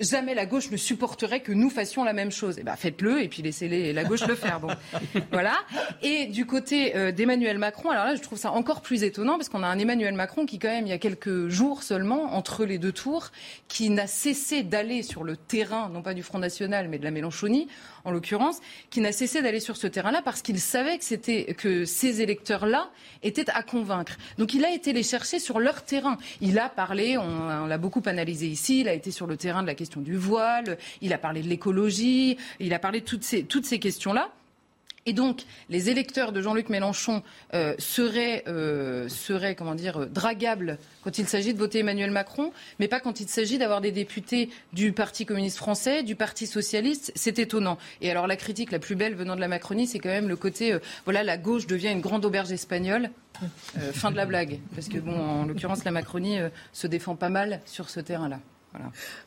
jamais la gauche ne supporterait que nous fassions la même chose. Eh ben, faites-le et puis laissez la gauche le faire. Bon, voilà. Et du côté euh, d'Emmanuel Macron, alors là, je trouve ça encore plus étonnant parce qu'on a un Emmanuel Macron qui, quand même, il y a quelques jours seulement, entre les deux tours, qui n'a cessé d'aller sur le terrain, non pas du Front National, mais de la Mélenchonie, en l'occurrence, qui n'a cessé d'aller sur ce terrain-là parce qu'il savait que que ces électeurs-là étaient à convaincre. Donc il a été les chercher sur leur terrain. Il a parlé, on, l'a beaucoup analysé ici, il a été sur le terrain de la question du voile, il a parlé de l'écologie, il a parlé de toutes ces, toutes ces questions-là. Et donc, les électeurs de Jean-Luc Mélenchon euh, seraient, euh, seraient, comment dire, dragables quand il s'agit de voter Emmanuel Macron, mais pas quand il s'agit d'avoir des députés du Parti communiste français, du Parti socialiste. C'est étonnant. Et alors, la critique la plus belle venant de la Macronie, c'est quand même le côté, euh, voilà, la gauche devient une grande auberge espagnole. fin de la blague. Parce que, bon, en l'occurrence, la Macronie se défend pas mal sur ce terrain-là.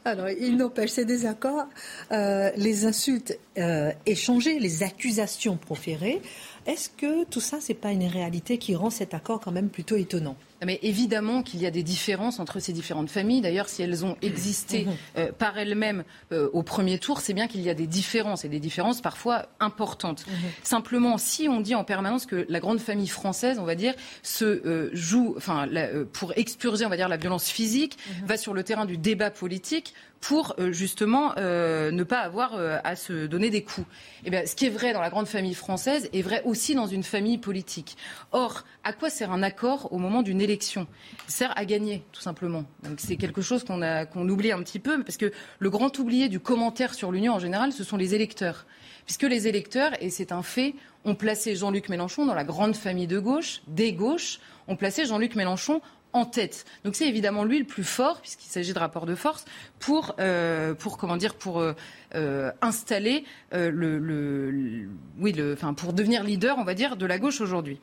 Alors, il n'empêche ces désaccords, euh, les insultes euh, échangées, les accusations proférées. Est-ce que tout ça, n'est pas une réalité qui rend cet accord quand même plutôt étonnant? Mais évidemment qu'il y a des différences entre ces différentes familles. D'ailleurs, si elles ont existé euh, par elles-mêmes euh, au premier tour, c'est bien qu'il y a des différences et des différences parfois importantes. Mhm. Simplement, si on dit en permanence que la grande famille française, on va dire, se euh, joue, enfin, pour expurger, on va dire, la violence physique, mhm. va sur le terrain du débat politique, pour euh, justement euh, ne pas avoir euh, à se donner des coups. Eh bien, ce qui est vrai dans la grande famille française est vrai aussi dans une famille politique. Or, à quoi sert un accord au moment d'une élection? Il sert à gagner, tout simplement. Donc c'est quelque chose qu'on qu'on oublie un petit peu, parce que le grand oublié du commentaire sur l'Union en général, ce sont les électeurs. Puisque les électeurs, et c'est un fait, ont placé Jean-Luc Mélenchon dans la grande famille de gauche, des gauches, ont placé Jean-Luc Mélenchon en tête. Donc c'est évidemment lui le plus fort, puisqu'il s'agit de rapport de force, pour, euh, pour comment dire, pour euh, euh, installer le, le, oui, le, enfin, pour devenir leader, on va dire, de la gauche aujourd'hui.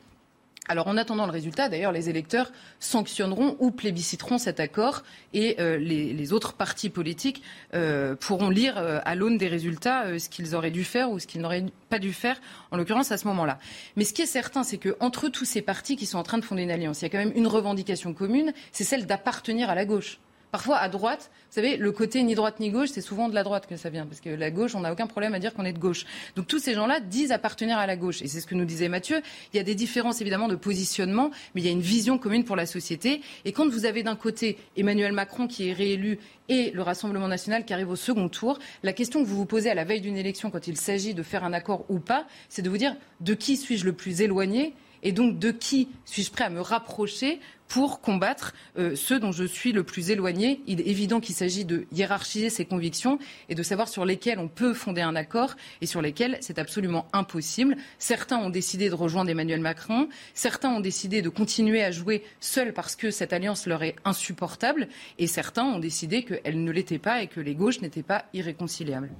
Alors en attendant le résultat, d'ailleurs, les électeurs sanctionneront ou plébisciteront cet accord et euh, les, autres partis politiques euh, pourront lire euh, à l'aune des résultats ce qu'ils auraient dû faire ou ce qu'ils n'auraient pas dû faire, en l'occurrence à ce moment-là. Mais ce qui est certain, c'est qu'entre tous ces partis qui sont en train de fonder une alliance, il y a quand même une revendication commune, c'est celle d'appartenir à la gauche. Parfois, à droite, vous savez, le côté ni droite ni gauche, c'est souvent de la droite que ça vient. Parce que la gauche, on n'a aucun problème à dire qu'on est de gauche. Donc tous ces gens-là disent appartenir à la gauche. Et c'est ce que nous disait Mathieu. Il y a des différences évidemment de positionnement, mais il y a une vision commune pour la société. Et quand vous avez d'un côté Emmanuel Macron qui est réélu et le Rassemblement national qui arrive au second tour, la question que vous vous posez à la veille d'une élection quand il s'agit de faire un accord ou pas, c'est de vous dire de qui suis-je le plus éloigné? Et donc de qui suis-je prêt à me rapprocher pour combattre euh, ceux dont je suis le plus éloigné. Il est évident qu'il s'agit de hiérarchiser ses convictions et de savoir sur lesquelles on peut fonder un accord et sur lesquels c'est absolument impossible. Certains ont décidé de rejoindre Emmanuel Macron, certains ont décidé de continuer à jouer seuls parce que cette alliance leur est insupportable et certains ont décidé qu'elle ne l'était pas et que les gauches n'étaient pas irréconciliables.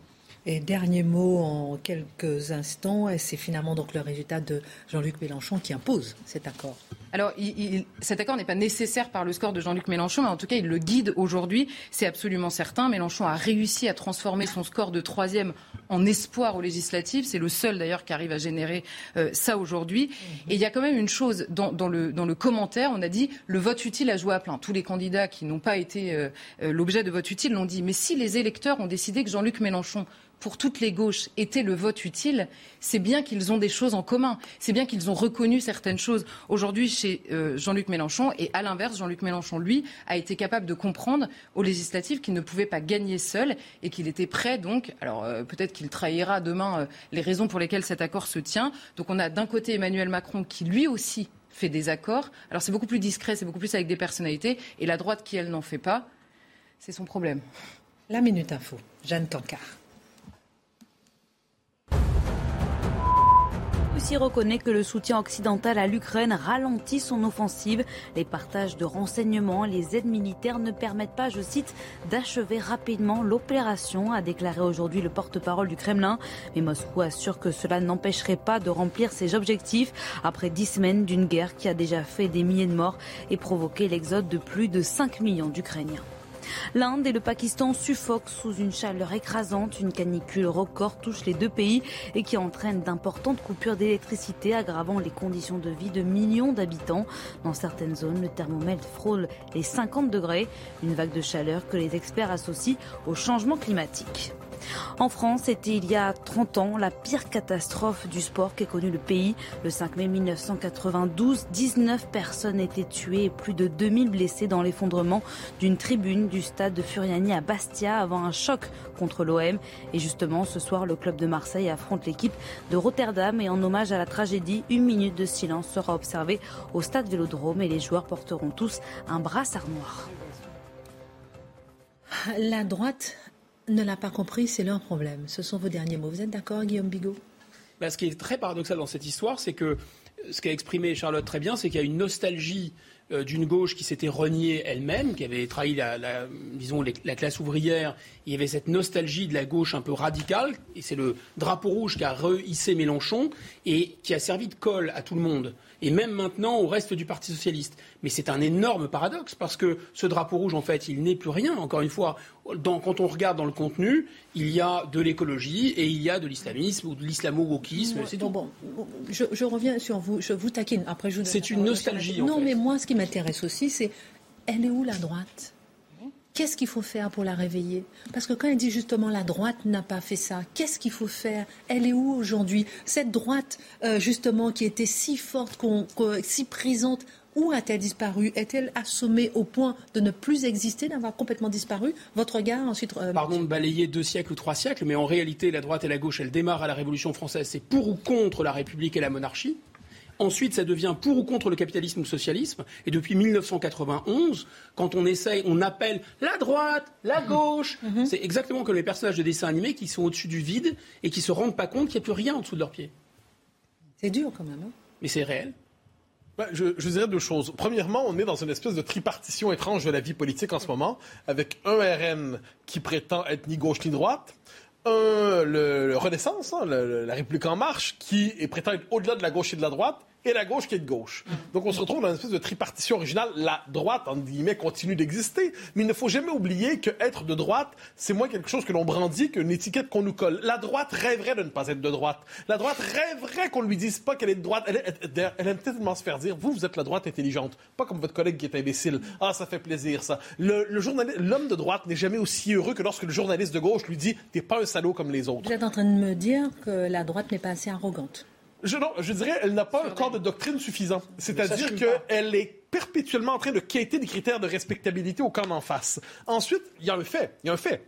Et dernier mot en quelques instants, c'est finalement donc le résultat de Jean-Luc Mélenchon qui impose cet accord. Alors, cet accord n'est pas nécessaire par le score de Jean-Luc Mélenchon, mais en tout cas, il le guide aujourd'hui. C'est absolument certain. Mélenchon a réussi à transformer son score de troisième en espoir aux législatives. C'est le seul, d'ailleurs, qui arrive à générer euh, ça aujourd'hui. Et il y a quand même une chose dans, le, dans, le, commentaire. On a dit le vote utile a joué à plein. Tous les candidats qui n'ont pas été euh, euh, l'objet de vote utile l'ont dit. Mais si les électeurs ont décidé que Jean-Luc Mélenchon pour toutes les gauches était le vote utile, c'est bien qu'ils ont des choses en commun. C'est bien qu'ils ont reconnu certaines choses aujourd'hui chez euh, Jean-Luc Mélenchon. Et à l'inverse, Jean-Luc Mélenchon, lui, a été capable de comprendre aux législatives qu'il ne pouvait pas gagner seul et qu'il était prêt donc. Alors euh, peut-être qu'il trahira demain euh, les raisons pour lesquelles cet accord se tient. Donc on a d'un côté Emmanuel Macron qui lui aussi fait des accords. Alors c'est beaucoup plus discret, c'est beaucoup plus avec des personnalités. Et la droite qui, elle, n'en fait pas, c'est son problème. La Minute Info, Jeanne Tancard. Russie reconnaît que le soutien occidental à l'Ukraine ralentit son offensive. Les partages de renseignements, les aides militaires ne permettent pas, je cite, d'achever rapidement l'opération, a déclaré aujourd'hui le porte-parole du Kremlin. Mais Moscou assure que cela n'empêcherait pas de remplir ses objectifs après dix semaines d'une guerre qui a déjà fait des milliers de morts et provoqué l'exode de plus de 5 millions d'Ukrainiens. L'Inde et le Pakistan suffoquent sous une chaleur écrasante. Une canicule record touche les deux pays et qui entraîne d'importantes coupures d'électricité, aggravant les conditions de vie de millions d'habitants. Dans certaines zones, le thermomètre frôle les 50 degrés. Une vague de chaleur que les experts associent au changement climatique. En France, c'était il y a 30 ans la pire catastrophe du sport qu'ait connu le pays. Le 5 mai 1992, 19 personnes étaient tuées et plus de 2000 blessés dans l'effondrement d'une tribune du stade de Furiani à Bastia avant un choc contre l'OM. Et justement, ce soir, le club de Marseille affronte l'équipe de Rotterdam et en hommage à la tragédie, une minute de silence sera observée au stade Vélodrome et les joueurs porteront tous un brassard noir. La droite ne l'a pas compris, c'est leur problème. Ce sont vos derniers mots. Vous êtes d'accord, Guillaume Bigot? Bah, Ce qui est très paradoxal dans cette histoire, c'est que ce qu'a exprimé Charlotte très bien, c'est qu'il y a une nostalgie euh, d'une gauche qui s'était reniée elle-même, qui avait trahi la, disons, la classe ouvrière. Il y avait cette nostalgie de la gauche un peu radicale, et c'est le drapeau rouge qui a rehissé Mélenchon et qui a servi de colle à tout le monde et même maintenant au reste du Parti socialiste. Mais c'est un énorme paradoxe parce que ce drapeau rouge, en fait, il n'est plus rien. Encore une fois, quand on regarde dans le contenu, il y a de l'écologie et il y a de l'islamisme ou de l'islamo-wokisme. Bon, bon, je, reviens sur vous, je vous taquine. Après, je C'est une nostalgie. non, mais moi, ce qui m'intéresse aussi, c'est elle est où la droite? Qu'est-ce qu'il faut faire pour la réveiller? Parce que quand elle dit justement la droite n'a pas fait ça, qu'est-ce qu'il faut faire? Elle est où aujourd'hui? Cette droite, euh, justement, qui était si forte, si présente, où a-t-elle disparu? Est-elle assommée au point de ne plus exister, d'avoir complètement disparu? Votre regard ensuite. Euh, Pardon de balayer deux siècles ou trois siècles, mais en réalité, la droite et la gauche, elles démarrent à la Révolution française. C'est pour ou contre la République et la monarchie. Ensuite, ça devient pour ou contre le capitalisme ou le socialisme. Et depuis 1991, quand on essaye, on appelle la droite, la gauche. Mhm. C'est exactement comme les personnages de dessins animés qui sont au-dessus du vide et qui se rendent pas compte qu'il n'y a plus rien en dessous de leurs pieds. C'est dur quand même. Hein Mais c'est réel. je, je, dirais deux choses. Premièrement, on est dans une espèce de tripartition étrange de la vie politique en ce moment, avec un RN qui prétend être ni gauche ni droite, un, le, Renaissance, hein, la République en marche, qui est, prétend être au-delà de la gauche et de la droite, et la gauche qui est de gauche. Donc on se retrouve dans une espèce de tripartition originale. La droite, entre guillemets, continue d'exister, mais il ne faut jamais oublier qu'être de droite, c'est moins quelque chose que l'on brandit qu'une étiquette qu'on nous colle. La droite rêverait de ne pas être de droite. La droite rêverait qu'on lui dise pas qu'elle est de droite. Elle, elle, aime tellement se faire dire, vous, vous êtes la droite intelligente, pas comme votre collègue qui est imbécile. Ah, ça fait plaisir, ça. Le, l'homme de droite n'est jamais aussi heureux que lorsque le journaliste de gauche lui dit, t'es pas un salaud comme les autres. Vous êtes en train de me dire que la droite n'est pas assez arrogante. Je, non, je dirais, elle n'a pas un corps de doctrine suffisant. C'est-à-dire qu'elle est perpétuellement en train de quêter des critères de respectabilité au camp d'en face. Ensuite, il y a un fait. Il y a un fait.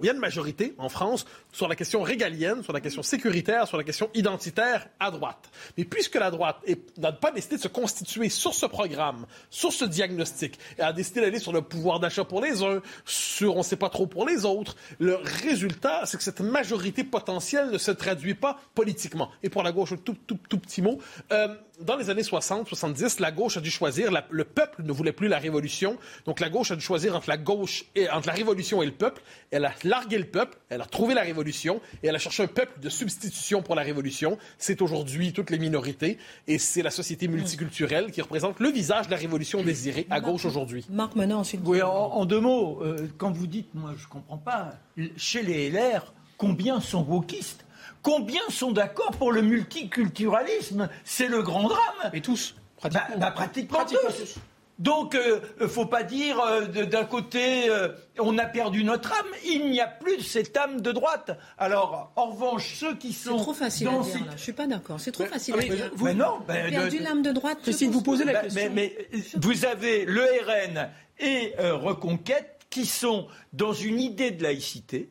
Il y a une majorité en France sur la question régalienne, sur la question sécuritaire, sur la question identitaire à droite. Mais puisque la droite n'a pas décidé de se constituer sur ce programme, sur ce diagnostic, et a décidé d'aller sur le pouvoir d'achat pour les uns, sur on ne sait pas trop pour les autres, le résultat, c'est que cette majorité potentielle ne se traduit pas politiquement. Et pour la gauche, un tout, petit mot. Euh, dans les années 60, 70, la gauche a dû choisir, le peuple ne voulait plus la révolution, donc la gauche a dû choisir entre la gauche et entre la révolution et le peuple. Elle a largué le peuple, elle a trouvé la révolution et elle a cherché un peuple de substitution pour la révolution. C'est aujourd'hui toutes les minorités et c'est la société multiculturelle qui représente le visage de la révolution désirée à gauche aujourd'hui. Marc Menon, ensuite. Oui, en, deux mots, euh, quand vous dites, moi je comprends pas, chez les LR, combien sont wokistes Combien sont d'accord pour le multiculturalisme? C'est le grand drame. Et tous Pratiquement, bah, bah, tous. Donc, il euh, ne faut pas dire euh, d'un côté, euh, on a perdu notre âme. Il n'y a plus cette âme de droite. Alors, en revanche, ceux qui sont. C'est trop facile à dire. Je suis pas d'accord. C'est trop facile à dire. Vous, avez non, ben, perdu l'âme de droite. Si vous posez la question. Mais, vous avez le RN et Reconquête qui sont dans une idée de laïcité.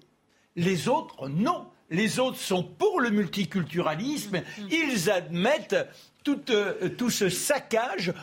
Les autres, non les autres sont pour le multiculturalisme, ils admettent tout, euh, tout ce saccage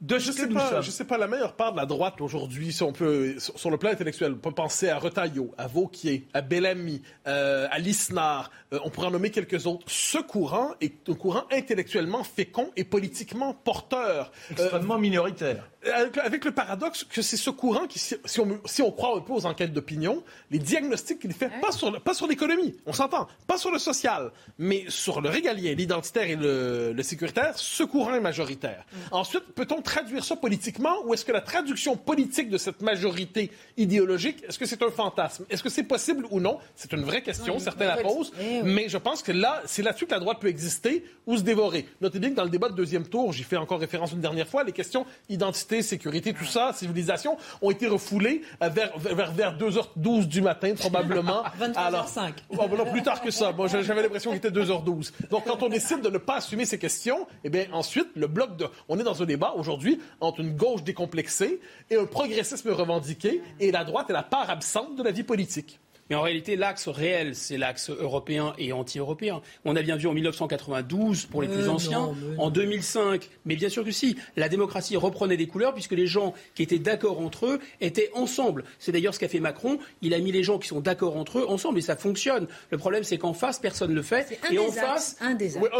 de je ce sais pas, Je sais pas, la meilleure part de la droite aujourd'hui, si on peut, sur, le plan intellectuel, on peut penser à Retailleau, à Vauquier, à Bellamy, euh, à Lisnard, euh, on pourrait en nommer quelques autres. Ce courant est un courant intellectuellement fécond et politiquement porteur. Extrêmement minoritaire. Avec, le paradoxe que c'est ce courant qui, si on, si on, croit un peu aux enquêtes d'opinion, les diagnostics qu'il fait, pas sur, pas sur l'économie, on s'entend, pas sur le social, mais sur le régalien, l'identitaire et le, le, sécuritaire, ce courant est majoritaire. Mm. Ensuite, peut-on traduire ça politiquement ou est-ce que la traduction politique de cette majorité idéologique, est-ce que c'est un fantasme? Est-ce que c'est possible ou non? C'est une vraie question, certains la posent, eh mais je pense que là, c'est là-dessus que la droite peut exister ou se dévorer. Notez bien que dans le débat de deuxième tour, j'y fais encore référence une dernière fois, les questions identité, sécurité, tout ça, civilisation, ont été refoulées vers, vers, vers 2h12 du matin, probablement. 23h05. Alors, plus tard que ça. J'avais l'impression qu'il était 2h12. Donc, quand on décide de ne pas assumer ces questions, eh bien, ensuite, le bloc de... On est dans un débat, aujourd'hui, entre une gauche décomplexée et un progressisme revendiqué, et la droite est la part absente de la vie politique. Mais en réalité, l'axe réel, c'est l'axe européen et anti-européen. On a bien vu en 1992 pour les plus anciens, en 2005, mais bien sûr que si, la démocratie reprenait des couleurs puisque les gens qui étaient d'accord entre eux étaient ensemble. C'est d'ailleurs ce qu'a fait Macron. Il a mis les gens qui sont d'accord entre eux ensemble et ça fonctionne. Le problème, c'est qu'en face, personne ne le fait. et en face,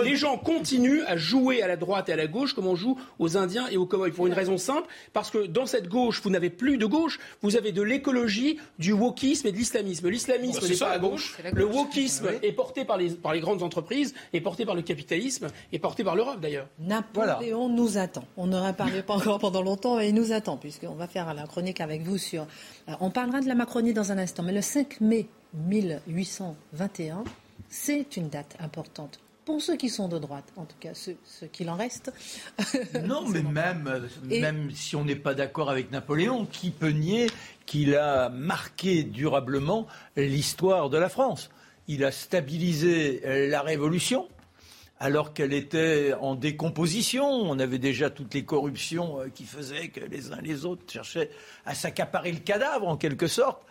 les gens continuent à jouer à la droite et à la gauche comme on joue aux Indiens et aux Cowboys pour une raison simple, parce que dans cette gauche, vous n'avez plus de gauche, vous avez de l'écologie, du wokisme et de l'islamisme l'islamisme bah, n'est pas à gauche. Le wokisme est porté par les, par les grandes entreprises, est porté par le capitalisme, est porté par l'Europe d'ailleurs. Napoléon nous attend. On n'aura parlé pas encore pendant longtemps, mais il nous attend, puisqu'on va faire la chronique avec vous sur. Euh, on parlera de la Macronie dans un instant, mais le 5 mai 1821, c'est une date importante pour ceux qui sont de droite, en tout cas ceux, ceux qu'il en reste. non, mais même, même si on n'est pas d'accord avec Napoléon, qui peut nier qu'il a marqué durablement l'histoire de la France Il a stabilisé la Révolution alors qu'elle était en décomposition. On avait déjà toutes les corruptions euh, qui faisaient que les uns les autres cherchaient à s'accaparer le cadavre, en quelque sorte.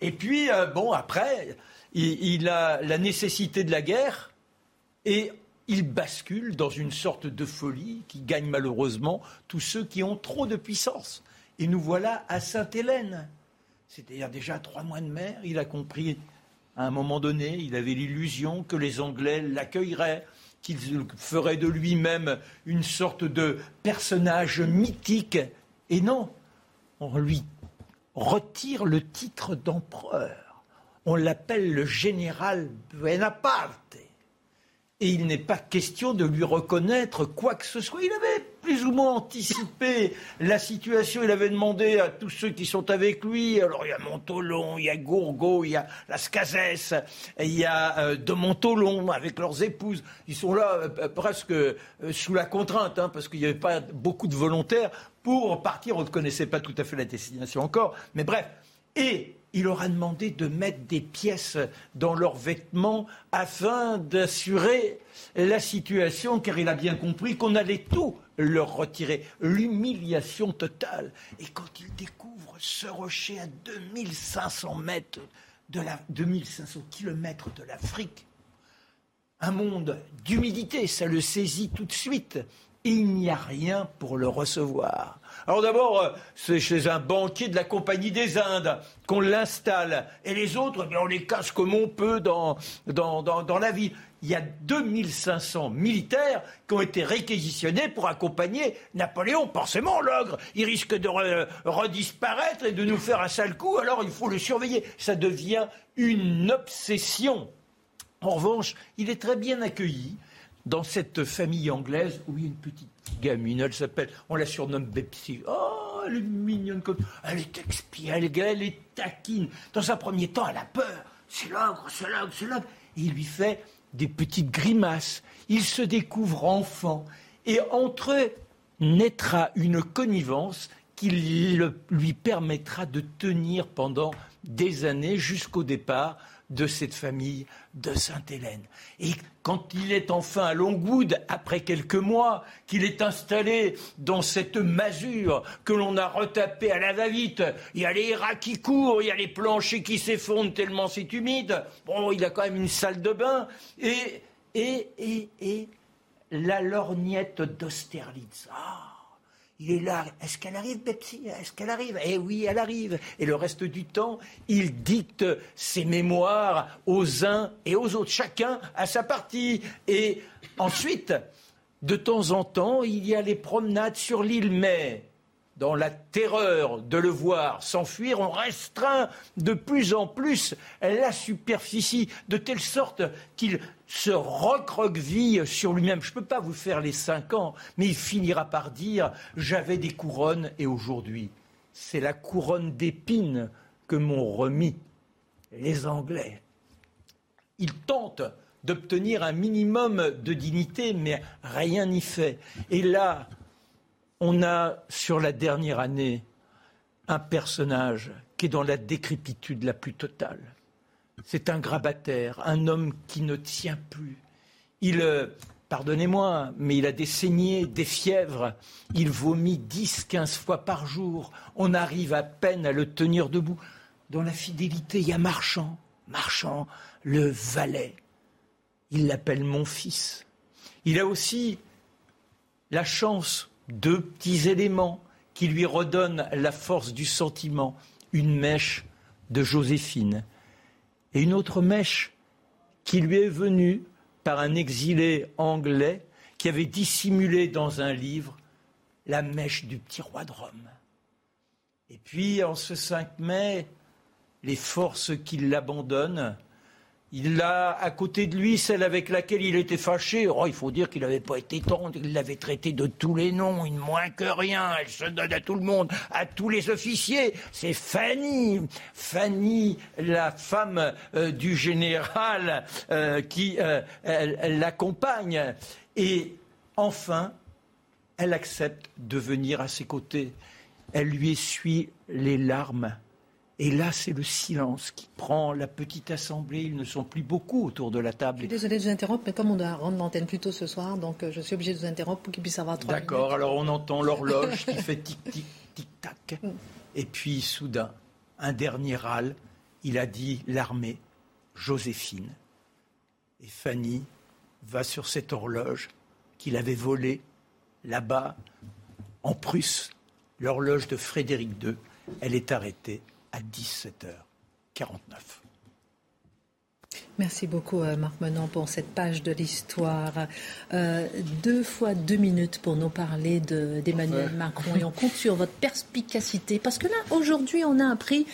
Et puis, euh, bon, après, il a la nécessité de la guerre et il bascule dans une sorte de folie qui gagne malheureusement tous ceux qui ont trop de puissance. Et nous voilà à Sainte-Hélène. C'est-à-dire déjà trois mois de mer, il a compris à un moment donné, il avait l'illusion que les Anglais l'accueilleraient, qu'il ferait de lui-même une sorte de personnage mythique. Et non, on lui retire le titre d'empereur. On l'appelle le général Buonaparte et il n'est pas question de lui reconnaître quoi que ce soit. Il avait plus ou moins anticipé la situation. Il avait demandé à tous ceux qui sont avec lui. Alors il y a Montolon, il y a Gourgaud, il y a Las Cases, il y a euh, de Montolon avec leurs épouses. Ils sont là euh, presque euh, sous la contrainte, hein, parce qu'il n'y avait pas beaucoup de volontaires pour partir. On ne connaissait pas tout à fait la destination encore, mais bref. Et il leur a demandé de mettre des pièces dans leurs vêtements afin d'assurer la situation, car il a bien compris qu'on allait tout leur retirer. L'humiliation totale. Et quand il découvre ce rocher à 2500 mètres de la, 2500 kilomètres de l'Afrique, un monde d'humidité, ça le saisit tout de suite. Il n'y a rien pour le recevoir. Alors d'abord, euh, c'est chez un banquier de la Compagnie des Indes qu'on l'installe. Et les autres, eh on les cache comme on peut dans, dans, la vie. Il y a 2500 militaires qui ont été réquisitionnés pour accompagner Napoléon. Forcément, l'ogre, il risque de redisparaître et de nous faire un sale coup, alors il faut le surveiller. Ça devient une obsession. En revanche, il est très bien accueilli dans cette famille anglaise où il y a une petite gamine, elle s'appelle, on la surnomme Bepsy. Oh, elle est mignonne comme. Elle est expie, elle, elle est taquine. Dans un premier temps, elle a peur. C'est l'ogre, c'est l'ogre, c'est l'ogre. Il lui fait des petites grimaces. Il se découvre enfant. Et entre eux naîtra une connivence qui lui permettra de tenir pendant des années jusqu'au départ de cette famille de Sainte-Hélène. Et quand il est enfin à Longwood, après quelques mois, qu'il est installé dans cette masure que l'on a retapée à la va-vite, il y a les rats qui courent, il y a les planchers qui s'effondrent tellement c'est humide. Bon, il a quand même une salle de bain. Et, et, et, et la lorgnette d'Austerlitz. Ah il est là. Est-ce qu'elle arrive, Betsy? Est-ce qu'elle arrive? Eh oui, elle arrive. Et le reste du temps, il dicte ses mémoires aux uns et aux autres. Chacun à sa partie. Et ensuite, de temps en temps, il y a les promenades sur l'île. Mais dans la terreur de le voir s'enfuir, on restreint de plus en plus la superficie, de telle sorte qu'il se recroqueville sur lui-même. Je ne peux pas vous faire les cinq ans, mais il finira par dire J'avais des couronnes et aujourd'hui, c'est la couronne d'épines que m'ont remis les Anglais. Il tente d'obtenir un minimum de dignité, mais rien n'y fait. Et là, on a sur la dernière année un personnage qui est dans la décrépitude la plus totale. C'est un grabataire, un homme qui ne tient plus. Il, euh, pardonnez-moi, mais il a des saignées, des fièvres. Il vomit 10, 15 fois par jour. On arrive à peine à le tenir debout. Dans la fidélité, il y a Marchand. Marchand, le valet. Il l'appelle mon fils. Il a aussi la chance deux petits éléments qui lui redonnent la force du sentiment. Une mèche de Joséphine et une autre mèche qui lui est venue par un exilé anglais qui avait dissimulé dans un livre la mèche du petit roi de Rome. Et puis, en ce 5 mai, les forces qui l'abandonnent il a à côté de lui celle avec laquelle il était fâché. Oh, il faut dire qu'il n'avait pas été tendre, il l'avait traité de tous les noms, une moins que rien. Elle se donne à tout le monde, à tous les officiers. C'est Fanny, Fanny, la femme euh, du général euh, qui euh, l'accompagne. Et enfin, elle accepte de venir à ses côtés. Elle lui essuie les larmes et là, c'est le silence qui prend la petite assemblée. Ils ne sont plus beaucoup autour de la table. Je suis désolée de vous interrompre, mais comme on doit rendre l'antenne plus tôt ce soir, donc euh, je suis obligée de vous interrompre pour qu'il puisse avoir trois. D'accord, alors on entend l'horloge qui fait tic-tic, tic-tac. Mm. Et puis, soudain, un dernier râle. Il a dit l'armée, Joséphine. Et Fanny va sur cette horloge qu'il avait volée là-bas, en Prusse, l'horloge de Frédéric II. Elle est arrêtée à 17h49. Merci beaucoup, euh, Marc Menon, pour cette page de l'histoire. Euh, deux fois deux minutes pour nous parler d'Emmanuel Macron. Et on compte sur votre perspicacité. Parce que là, aujourd'hui, on a appris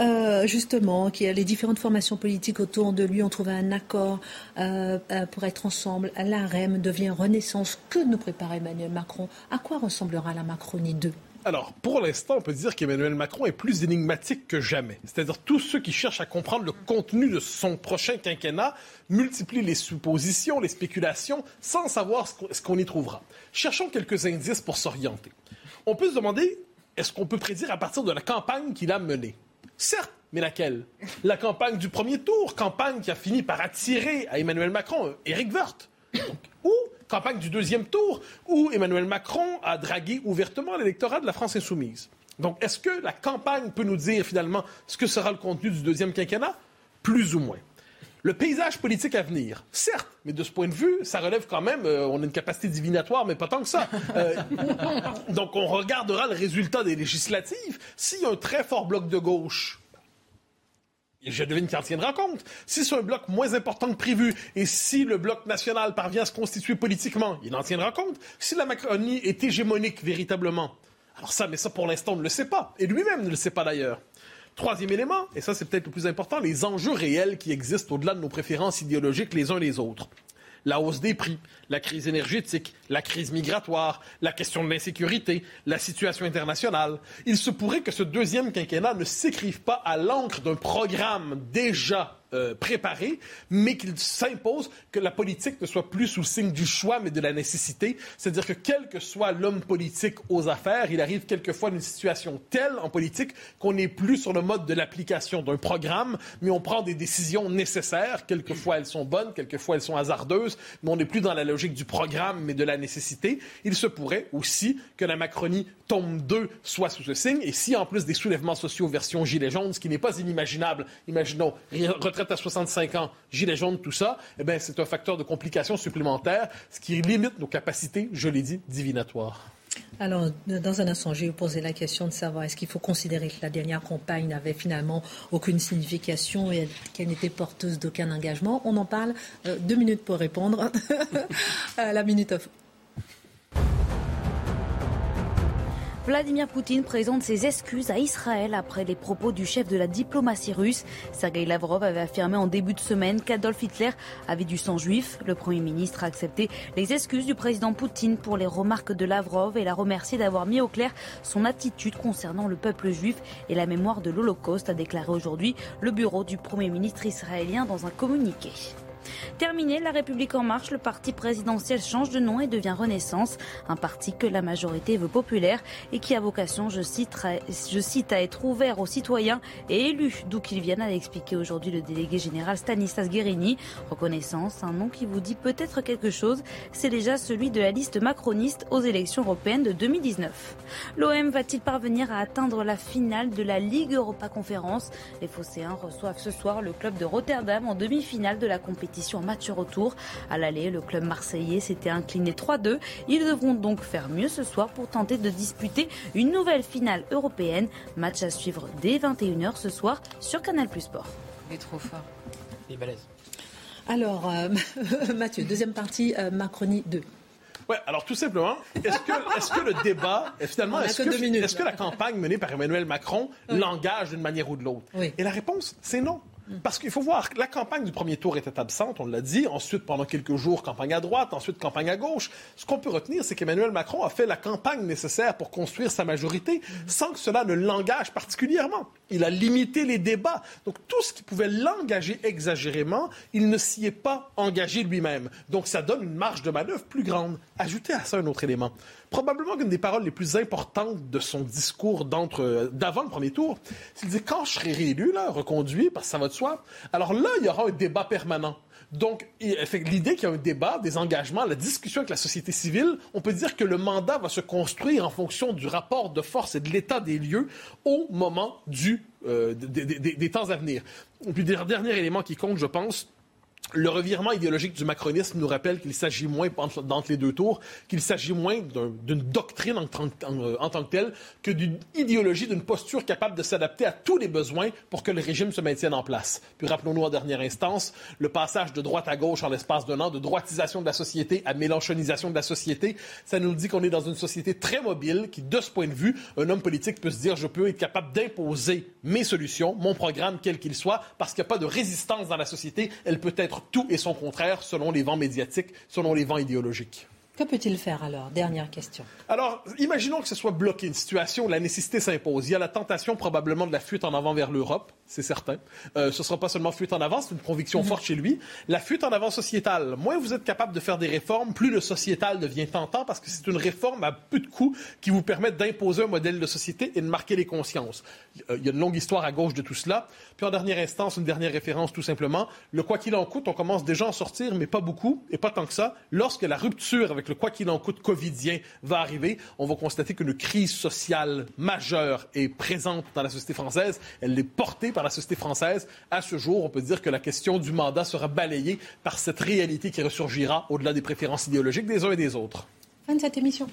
euh, justement qu'il y a les différentes formations politiques autour de lui ont trouvé un accord pour être ensemble. La REM devient Renaissance. Que nous prépare Emmanuel Macron? À quoi ressemblera la Macronie 2 alors, pour l'instant, on peut dire qu'Emmanuel Macron est plus énigmatique que jamais. C'est-à-dire tous ceux qui cherchent à comprendre le contenu de son prochain quinquennat multiplient les suppositions, les spéculations, sans savoir ce qu'on y trouvera. Cherchons quelques indices pour s'orienter. On peut se demander, est-ce qu'on peut prédire à partir de la campagne qu'il a menée? Certes, mais laquelle? La campagne du premier tour, campagne qui a fini par attirer à Emmanuel Macron Éric Woerth. ou campagne du deuxième tour où Emmanuel Macron a dragué ouvertement l'électorat de la France insoumise. Donc, est-ce que la campagne peut nous dire finalement ce que sera le contenu du deuxième quinquennat? Plus ou moins. Le paysage politique à venir, certes, mais de ce point de vue, ça relève quand même, euh, on a une capacité divinatoire, mais pas tant que ça. Euh, donc on regardera le résultat des législatives. S'il y a un très fort bloc de gauche je devine qu'il en tiendra compte. Si c'est un bloc moins important que prévu et si le bloc national parvient à se constituer politiquement, il en tiendra compte. Si la Macronie est hégémonique véritablement, alors ça, mais ça pour l'instant on ne le sait pas. Et lui-même ne le sait pas d'ailleurs. Troisième élément, et ça c'est peut-être le plus important, les enjeux réels qui existent au-delà de nos préférences idéologiques les uns les autres la hausse des prix, la crise énergétique, la crise migratoire, la question de l'insécurité, la situation internationale. Il se pourrait que ce deuxième quinquennat ne s'écrive pas à l'encre d'un programme déjà euh, préparé, mais qu'il s'impose que la politique ne soit plus sous le signe du choix, mais de la nécessité. C'est-à-dire que quel que soit l'homme politique aux affaires, il arrive quelquefois une situation telle en politique qu'on n'est plus sur le mode de l'application d'un programme, mais on prend des décisions nécessaires. Quelquefois elles sont bonnes, quelquefois elles sont hasardeuses, mais on n'est plus dans la logique du programme, mais de la nécessité. Il se pourrait aussi que la Macronie tombe deux soit sous ce signe, et si en plus des soulèvements sociaux version Gilets jaunes, ce qui n'est pas inimaginable, imaginons retraite à 65 ans, gilet jaune, tout ça, eh bien, c'est un facteur de complication supplémentaire, ce qui limite nos capacités, je l'ai dit, divinatoires. Alors, dans un instant, vous poser la question de savoir est-ce qu'il faut considérer que la dernière campagne n'avait finalement aucune signification et qu'elle n'était porteuse d'aucun engagement? On en parle. Euh, deux minutes pour répondre. la minute of Vladimir Poutine présente ses excuses à Israël après les propos du chef de la diplomatie russe. Sergei Lavrov avait affirmé en début de semaine qu'Adolf Hitler avait du sang juif. Le Premier ministre a accepté les excuses du président Poutine pour les remarques de Lavrov et l'a remercié d'avoir mis au clair son attitude concernant le peuple juif et la mémoire de l'Holocauste, a déclaré aujourd'hui le bureau du Premier ministre israélien dans un communiqué. Terminé, La République en marche, le parti présidentiel change de nom et devient Renaissance, un parti que la majorité veut populaire et qui a vocation, je cite, à être ouvert aux citoyens et élus, d'où qu'ils viennent, a expliqué aujourd'hui le délégué général Stanislas Guérini. Reconnaissance, un nom qui vous dit peut-être quelque chose, c'est déjà celui de la liste macroniste aux élections européennes de 2019. L'OM va-t-il parvenir à atteindre la finale de la Ligue Europa Conférence? Les Phocéens reçoivent ce soir le club de Rotterdam en demi-finale de la compétition en match retour. À l'aller, le club marseillais s'était incliné 3-2. Ils devront donc faire mieux ce soir pour tenter de disputer une nouvelle finale européenne. Match à suivre dès 21h ce soir sur Canal Plus Sport. Il est trop fort. Il est balèze. Alors, euh, Mathieu, deuxième partie, euh, Macronie 2. Ouais, alors tout simplement, est-ce que, est que le débat, finalement, est-ce que, est que, la campagne menée par Emmanuel Macron l'engage d'une manière ou de l'autre? Et la réponse, c'est non. Parce qu'il faut voir, la campagne du premier tour était absente, on l'a dit. Ensuite, pendant quelques jours, campagne à droite, ensuite campagne à gauche. Ce qu'on peut retenir, c'est qu'Emmanuel Macron a fait la campagne nécessaire pour construire sa majorité sans que cela ne l'engage particulièrement. Il a limité les débats. Donc tout ce qui pouvait l'engager exagérément, il ne s'y est pas engagé lui-même. Donc ça donne une marge de manœuvre plus grande. Ajoutez à ça un autre élément probablement qu'une des paroles les plus importantes de son discours d'avant le premier tour, c'est dit quand je serai réélu, reconduit, parce que ça va de soi, alors là, il y aura un débat permanent. Donc, l'idée qu'il y a un débat, des engagements, la discussion avec la société civile, on peut dire que le mandat va se construire en fonction du rapport de force et de l'état des lieux au moment euh, des, des, temps à venir. Et puis, dernier élément qui compte, je pense, le revirement idéologique du macronisme nous rappelle qu'il s'agit moins, d'entre les deux tours, qu'il s'agit moins d'une doctrine en, tant que telle que d'une idéologie, d'une posture capable de s'adapter à tous les besoins pour que le régime se maintienne en place. Puis rappelons-nous en dernière instance, le passage de droite à gauche en l'espace d'un an, de droitisation de la société à mélanchonisation de la société, ça nous dit qu'on est dans une société très mobile qui, de ce point de vue, un homme politique peut se dire je peux être capable d'imposer mes solutions, mon programme, quel qu'il soit, parce qu'il n'y a pas de résistance dans la société, elle peut être tout et son contraire selon les vents médiatiques, selon les vents idéologiques. Que peut-il faire alors? Dernière question. Alors, imaginons que ce soit bloqué, une situation où la nécessité s'impose. Il y a la tentation probablement de la fuite en avant vers l'Europe, c'est certain. Euh, ce ne sera pas seulement fuite en avant, c'est une conviction forte chez lui. La fuite en avant sociétale. Moins vous êtes capable de faire des réformes, plus le sociétal devient tentant parce que c'est une réforme à peu de coûts qui vous permet d'imposer un modèle de société et de marquer les consciences. Euh, il y a une longue histoire à gauche de tout cela. Puis en dernière instance, une dernière référence tout simplement. Le quoi qu'il en coûte, on commence déjà à en sortir, mais pas beaucoup et pas tant que ça. Lorsque la rupture le quoi qu'il en coûte covidien va arriver, on va constater qu'une crise sociale majeure est présente dans la société française. Elle est portée par la société française. À ce jour, on peut dire que la question du mandat sera balayée par cette réalité qui ressurgira au-delà des préférences idéologiques des uns et des autres. Fin de cette émission.